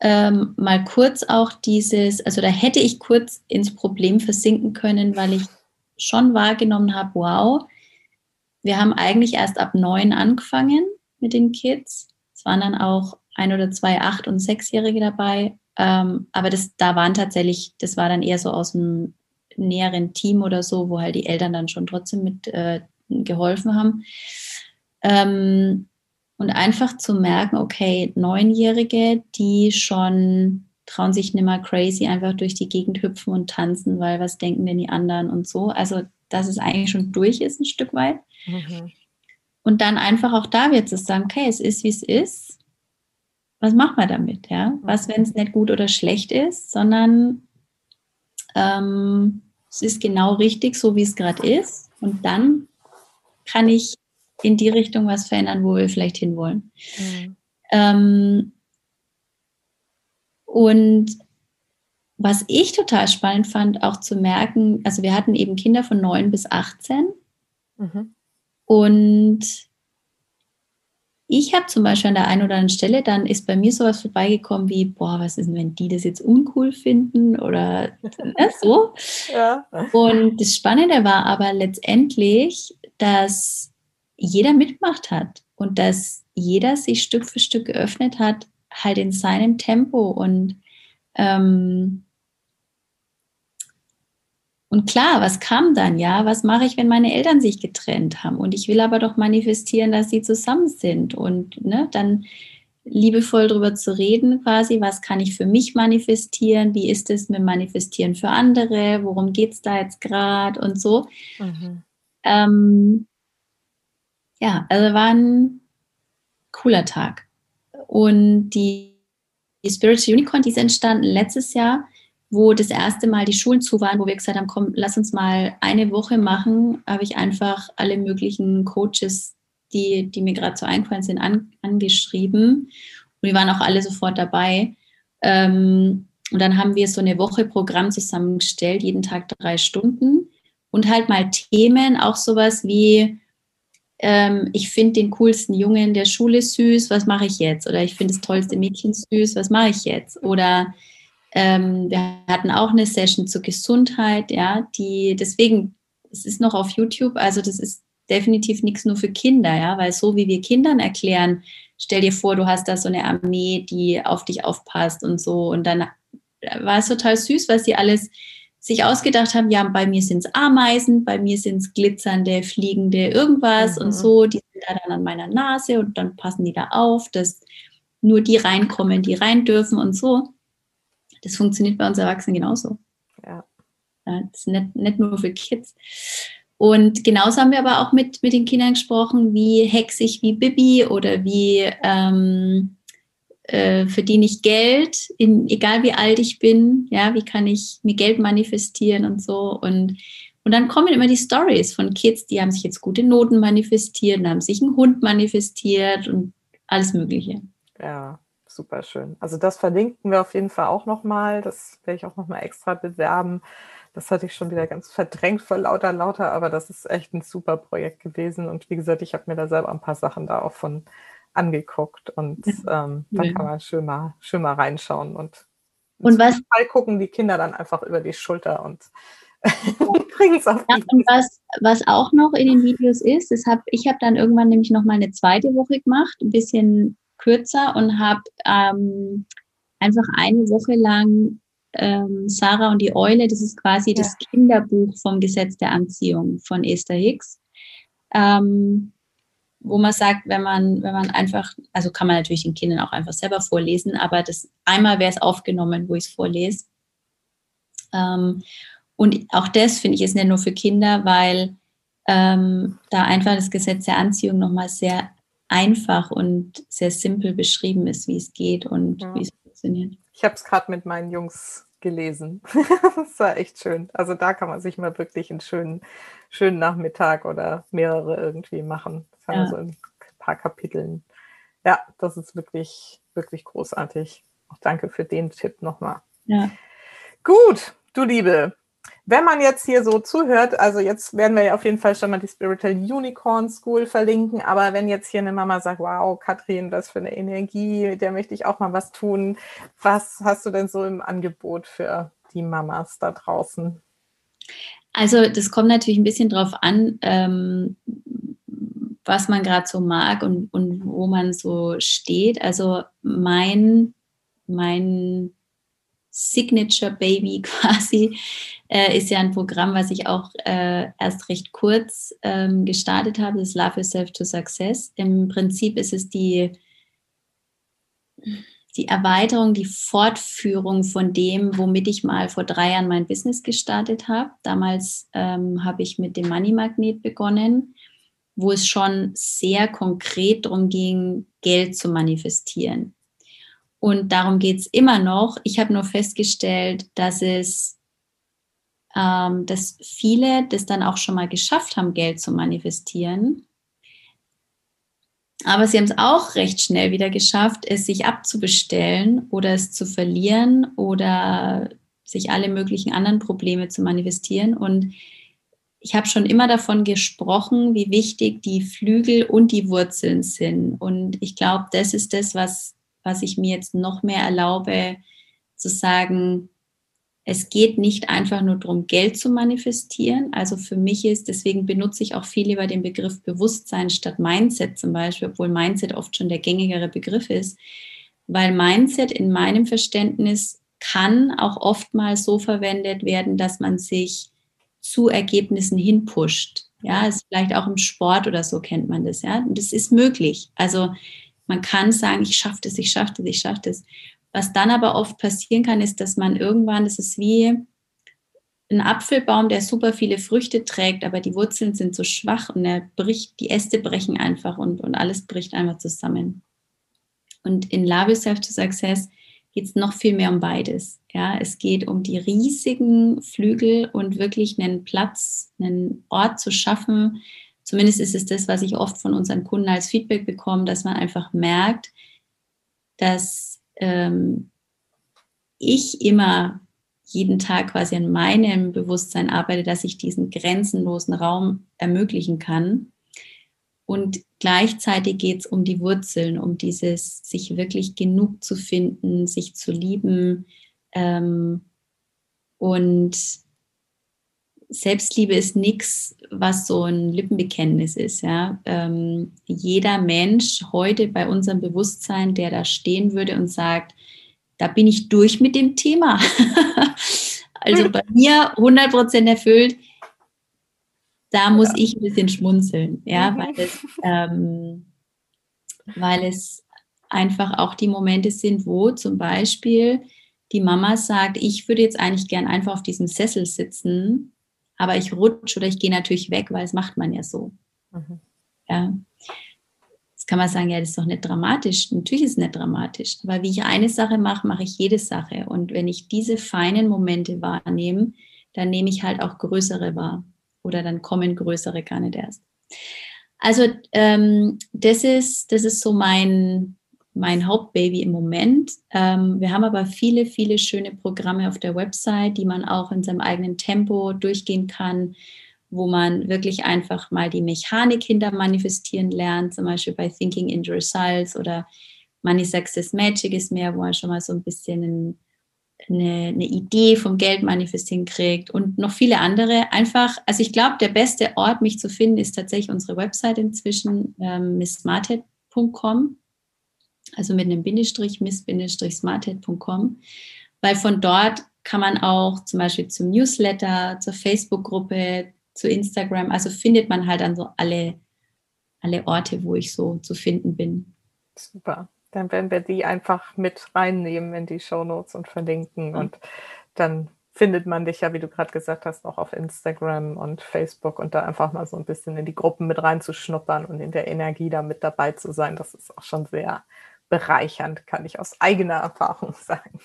ähm, mal kurz auch dieses, also da hätte ich kurz ins Problem versinken können, weil ich schon wahrgenommen habe, wow, wir haben eigentlich erst ab neun angefangen mit den Kids. Es waren dann auch ein oder zwei acht- und sechsjährige dabei. Ähm, aber das, da waren tatsächlich, das war dann eher so aus einem näheren Team oder so, wo halt die Eltern dann schon trotzdem mit äh, geholfen haben. Ähm, und einfach zu merken, okay, Neunjährige, die schon trauen sich nicht mehr crazy einfach durch die Gegend hüpfen und tanzen, weil was denken denn die anderen und so. Also, dass es eigentlich schon durch ist, ein Stück weit. Mhm. Und dann einfach auch da wird zu sagen, okay, es ist, wie es ist. Was machen wir damit? Ja? Was, wenn es nicht gut oder schlecht ist, sondern ähm, es ist genau richtig, so wie es gerade ist. Und dann kann ich in die Richtung was verändern, wo wir vielleicht hinwollen. Mhm. Ähm, und was ich total spannend fand, auch zu merken, also wir hatten eben Kinder von 9 bis 18. Mhm. Und ich habe zum Beispiel an der einen oder anderen Stelle, dann ist bei mir sowas vorbeigekommen wie, boah, was ist denn, wenn die das jetzt uncool finden oder ne, so. Ja. Und das Spannende war aber letztendlich, dass jeder mitgemacht hat und dass jeder sich Stück für Stück geöffnet hat, halt in seinem Tempo und ähm, und klar, was kam dann? Ja, was mache ich, wenn meine Eltern sich getrennt haben? Und ich will aber doch manifestieren, dass sie zusammen sind. Und ne, dann liebevoll darüber zu reden, quasi, was kann ich für mich manifestieren? Wie ist es mit Manifestieren für andere? Worum geht es da jetzt gerade? Und so. Mhm. Ähm, ja, also war ein cooler Tag. Und die, die Spiritual Unicorn, die ist entstanden letztes Jahr wo das erste Mal die Schulen zu waren, wo wir gesagt haben, komm, lass uns mal eine Woche machen, habe ich einfach alle möglichen Coaches, die, die mir gerade so eingefallen sind, an, angeschrieben. Und die waren auch alle sofort dabei. Ähm, und dann haben wir so eine Woche Programm zusammengestellt, jeden Tag drei Stunden. Und halt mal Themen, auch sowas wie, ähm, ich finde den coolsten Jungen der Schule süß, was mache ich jetzt? Oder ich finde das tollste Mädchen süß, was mache ich jetzt? Oder ähm, wir hatten auch eine Session zur Gesundheit, ja, die deswegen, es ist noch auf YouTube, also das ist definitiv nichts nur für Kinder, ja, weil so wie wir Kindern erklären, stell dir vor, du hast da so eine Armee, die auf dich aufpasst und so. Und dann war es total süß, was sie alles sich ausgedacht haben, ja, bei mir sind es Ameisen, bei mir sind es glitzernde, fliegende irgendwas mhm. und so, die sind da dann an meiner Nase und dann passen die da auf, dass nur die reinkommen, die rein dürfen und so. Das funktioniert bei uns Erwachsenen genauso. Ja. das ist nicht, nicht nur für Kids. Und genauso haben wir aber auch mit, mit den Kindern gesprochen, wie hexe ich wie Bibi oder wie ähm, äh, verdiene ich Geld, in, egal wie alt ich bin, ja, wie kann ich mir Geld manifestieren und so. Und, und dann kommen immer die Stories von Kids, die haben sich jetzt gute Noten manifestiert, haben sich einen Hund manifestiert und alles Mögliche. Ja, super schön. Also das verlinken wir auf jeden Fall auch nochmal. Das werde ich auch nochmal extra bewerben. Das hatte ich schon wieder ganz verdrängt vor lauter, lauter, aber das ist echt ein super Projekt gewesen. Und wie gesagt, ich habe mir da selber ein paar Sachen da auch von angeguckt und ähm, da kann man schön mal, schön mal reinschauen und, und was Fall gucken die Kinder dann einfach über die Schulter und bringen es auf ja, und was, was auch noch in den Videos ist, ist hab, ich habe dann irgendwann nämlich noch mal eine zweite Woche gemacht, ein bisschen kürzer und habe ähm, einfach eine Woche lang ähm, Sarah und die Eule, das ist quasi ja. das Kinderbuch vom Gesetz der Anziehung von Esther Hicks. Ähm, wo man sagt, wenn man, wenn man einfach, also kann man natürlich den Kindern auch einfach selber vorlesen, aber das einmal wäre es aufgenommen, wo ich es vorlese. Ähm, und auch das finde ich ist nicht nur für Kinder, weil ähm, da einfach das Gesetz der Anziehung nochmal sehr einfach und sehr simpel beschrieben ist, wie es geht und ja. wie es funktioniert. Ich habe es gerade mit meinen Jungs gelesen. das war echt schön. Also da kann man sich mal wirklich einen schönen, schönen Nachmittag oder mehrere irgendwie machen. Das ja. so ein paar Kapiteln. Ja, das ist wirklich, wirklich großartig. Auch danke für den Tipp nochmal. Ja. Gut, du Liebe, wenn man jetzt hier so zuhört, also jetzt werden wir ja auf jeden Fall schon mal die Spiritual Unicorn School verlinken, aber wenn jetzt hier eine Mama sagt, wow, Katrin, das für eine Energie, der möchte ich auch mal was tun, was hast du denn so im Angebot für die Mamas da draußen? Also das kommt natürlich ein bisschen drauf an, ähm, was man gerade so mag und, und wo man so steht. Also mein, mein Signature Baby quasi, äh, ist ja ein Programm, was ich auch äh, erst recht kurz ähm, gestartet habe, das Love Yourself to Success. Im Prinzip ist es die, die Erweiterung, die Fortführung von dem, womit ich mal vor drei Jahren mein Business gestartet habe. Damals ähm, habe ich mit dem Money Magnet begonnen, wo es schon sehr konkret darum ging, Geld zu manifestieren. Und darum geht es immer noch. Ich habe nur festgestellt, dass es, ähm, dass viele das dann auch schon mal geschafft haben, Geld zu manifestieren aber sie haben es auch recht schnell wieder geschafft, es sich abzubestellen oder es zu verlieren oder sich alle möglichen anderen Probleme zu manifestieren. Und ich habe schon immer davon gesprochen, wie wichtig die Flügel und die Wurzeln sind. Und ich glaube, das ist das, was, was ich mir jetzt noch mehr erlaube, zu sagen, es geht nicht einfach nur darum, Geld zu manifestieren. Also für mich ist, deswegen benutze ich auch viel lieber den Begriff Bewusstsein statt Mindset zum Beispiel, obwohl Mindset oft schon der gängigere Begriff ist, weil Mindset in meinem Verständnis kann auch oftmals so verwendet werden, dass man sich zu Ergebnissen hinpusht. Ja, ist vielleicht auch im Sport oder so kennt man das, ja. Und das ist möglich. Also man kann sagen, ich schaffe das, ich schaffe das, ich schaffe das. Was dann aber oft passieren kann, ist, dass man irgendwann, das ist wie ein Apfelbaum, der super viele Früchte trägt, aber die Wurzeln sind so schwach und er bricht, die Äste brechen einfach und, und alles bricht einfach zusammen. Und in Love Yourself to Success geht es noch viel mehr um beides. Ja, es geht um die riesigen Flügel und wirklich einen Platz, einen Ort zu schaffen. Zumindest ist es das, was ich oft von unseren Kunden als Feedback bekomme, dass man einfach merkt, dass ähm, ich immer jeden Tag quasi an meinem Bewusstsein arbeite, dass ich diesen grenzenlosen Raum ermöglichen kann. Und gleichzeitig geht es um die Wurzeln, um dieses, sich wirklich genug zu finden, sich zu lieben. Ähm, und Selbstliebe ist nichts, was so ein Lippenbekenntnis ist. Ja? Ähm, jeder Mensch heute bei unserem Bewusstsein, der da stehen würde und sagt, da bin ich durch mit dem Thema. also bei mir 100% erfüllt, da muss ja. ich ein bisschen schmunzeln, ja, mhm. weil es, ähm, weil es einfach auch die Momente sind, wo zum Beispiel die Mama sagt, ich würde jetzt eigentlich gern einfach auf diesem Sessel sitzen aber ich rutsche oder ich gehe natürlich weg, weil das macht man ja so. Mhm. Ja. Jetzt kann man sagen, ja, das ist doch nicht dramatisch. Natürlich ist es nicht dramatisch. Aber wie ich eine Sache mache, mache ich jede Sache. Und wenn ich diese feinen Momente wahrnehme, dann nehme ich halt auch größere wahr. Oder dann kommen größere gar nicht erst. Also ähm, das, ist, das ist so mein, mein Hauptbaby im Moment. Ähm, wir haben aber viele, viele schöne Programme auf der Website, die man auch in seinem eigenen Tempo durchgehen kann, wo man wirklich einfach mal die Mechanik hinter manifestieren lernt, zum Beispiel bei Thinking in Results oder Money Success Magic ist mehr, wo man schon mal so ein bisschen ein, eine, eine, Idee vom Geld manifestieren kriegt und noch viele andere. Einfach, also ich glaube, der beste Ort, mich zu finden, ist tatsächlich unsere Website inzwischen, ähm, missmartet.com also mit einem Bindestrich, miss-smarthead.com, weil von dort kann man auch zum Beispiel zum Newsletter, zur Facebook-Gruppe, zu Instagram, also findet man halt dann so alle, alle Orte, wo ich so zu finden bin. Super. Dann werden wir die einfach mit reinnehmen in die Show Notes und verlinken. Mhm. Und dann findet man dich ja, wie du gerade gesagt hast, auch auf Instagram und Facebook und da einfach mal so ein bisschen in die Gruppen mit reinzuschnuppern und in der Energie da mit dabei zu sein. Das ist auch schon sehr bereichernd, kann ich aus eigener Erfahrung sagen.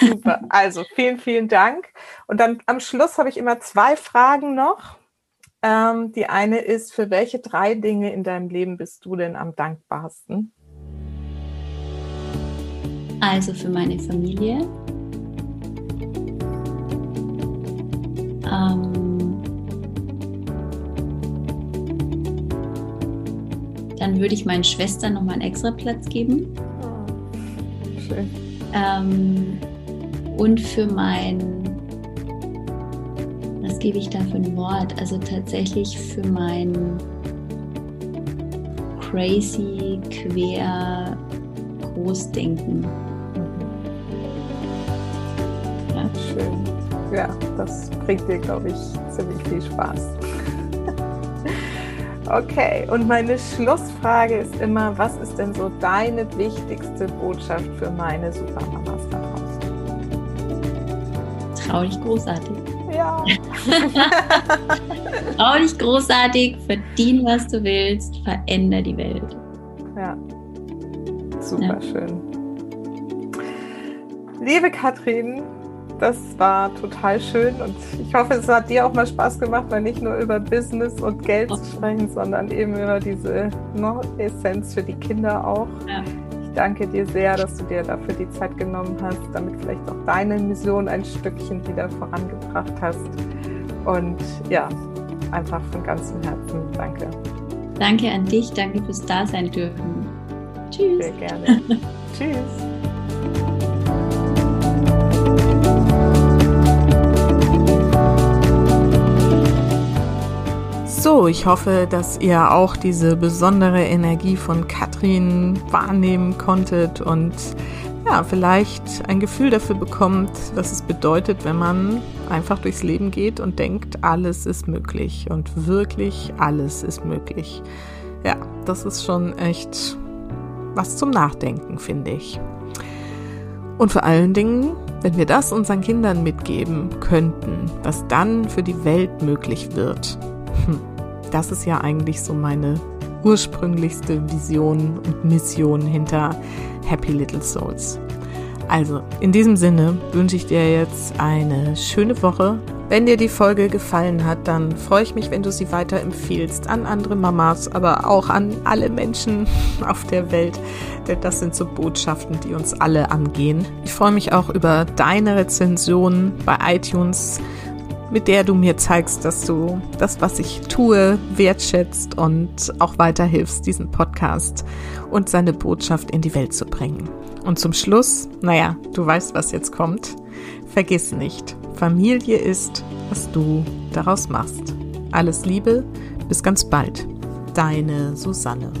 Super. Also vielen, vielen Dank. Und dann am Schluss habe ich immer zwei Fragen noch. Ähm, die eine ist, für welche drei Dinge in deinem Leben bist du denn am dankbarsten? Also für meine Familie. Dann würde ich meinen Schwestern nochmal einen extra Platz geben. Oh, schön. Ähm, und für mein, was gebe ich da für ein Wort? Also tatsächlich für mein crazy, quer, Großdenken. Ja. Schön. Ja, das bringt dir, glaube ich, ziemlich viel Spaß. Okay, und meine Schlussfrage ist immer, was ist denn so deine wichtigste Botschaft für meine Supermamas da draußen? Trau dich großartig. Ja. Trau dich großartig, verdien, was du willst, veränder die Welt. Ja, super ja. schön. Liebe Katrin, das war total schön und ich hoffe, es hat dir auch mal Spaß gemacht, mal nicht nur über Business und Geld zu sprechen, sondern eben über diese ne, Essenz für die Kinder auch. Ja. Ich danke dir sehr, dass du dir dafür die Zeit genommen hast, damit vielleicht auch deine Mission ein Stückchen wieder vorangebracht hast. Und ja, einfach von ganzem Herzen danke. Danke an dich, danke fürs Dasein dürfen. Tschüss. Sehr gerne. Tschüss. So, ich hoffe, dass ihr auch diese besondere Energie von Katrin wahrnehmen konntet und ja, vielleicht ein Gefühl dafür bekommt, was es bedeutet, wenn man einfach durchs Leben geht und denkt, alles ist möglich und wirklich alles ist möglich. Ja, das ist schon echt was zum Nachdenken, finde ich. Und vor allen Dingen, wenn wir das unseren Kindern mitgeben könnten, was dann für die Welt möglich wird. Das ist ja eigentlich so meine ursprünglichste Vision und Mission hinter Happy Little Souls. Also, in diesem Sinne wünsche ich dir jetzt eine schöne Woche. Wenn dir die Folge gefallen hat, dann freue ich mich, wenn du sie weiterempfiehlst an andere Mamas, aber auch an alle Menschen auf der Welt, denn das sind so Botschaften, die uns alle angehen. Ich freue mich auch über deine Rezensionen bei iTunes mit der du mir zeigst, dass du das, was ich tue, wertschätzt und auch weiterhilfst, diesen Podcast und seine Botschaft in die Welt zu bringen. Und zum Schluss, naja, du weißt, was jetzt kommt. Vergiss nicht, Familie ist, was du daraus machst. Alles Liebe, bis ganz bald. Deine Susanne.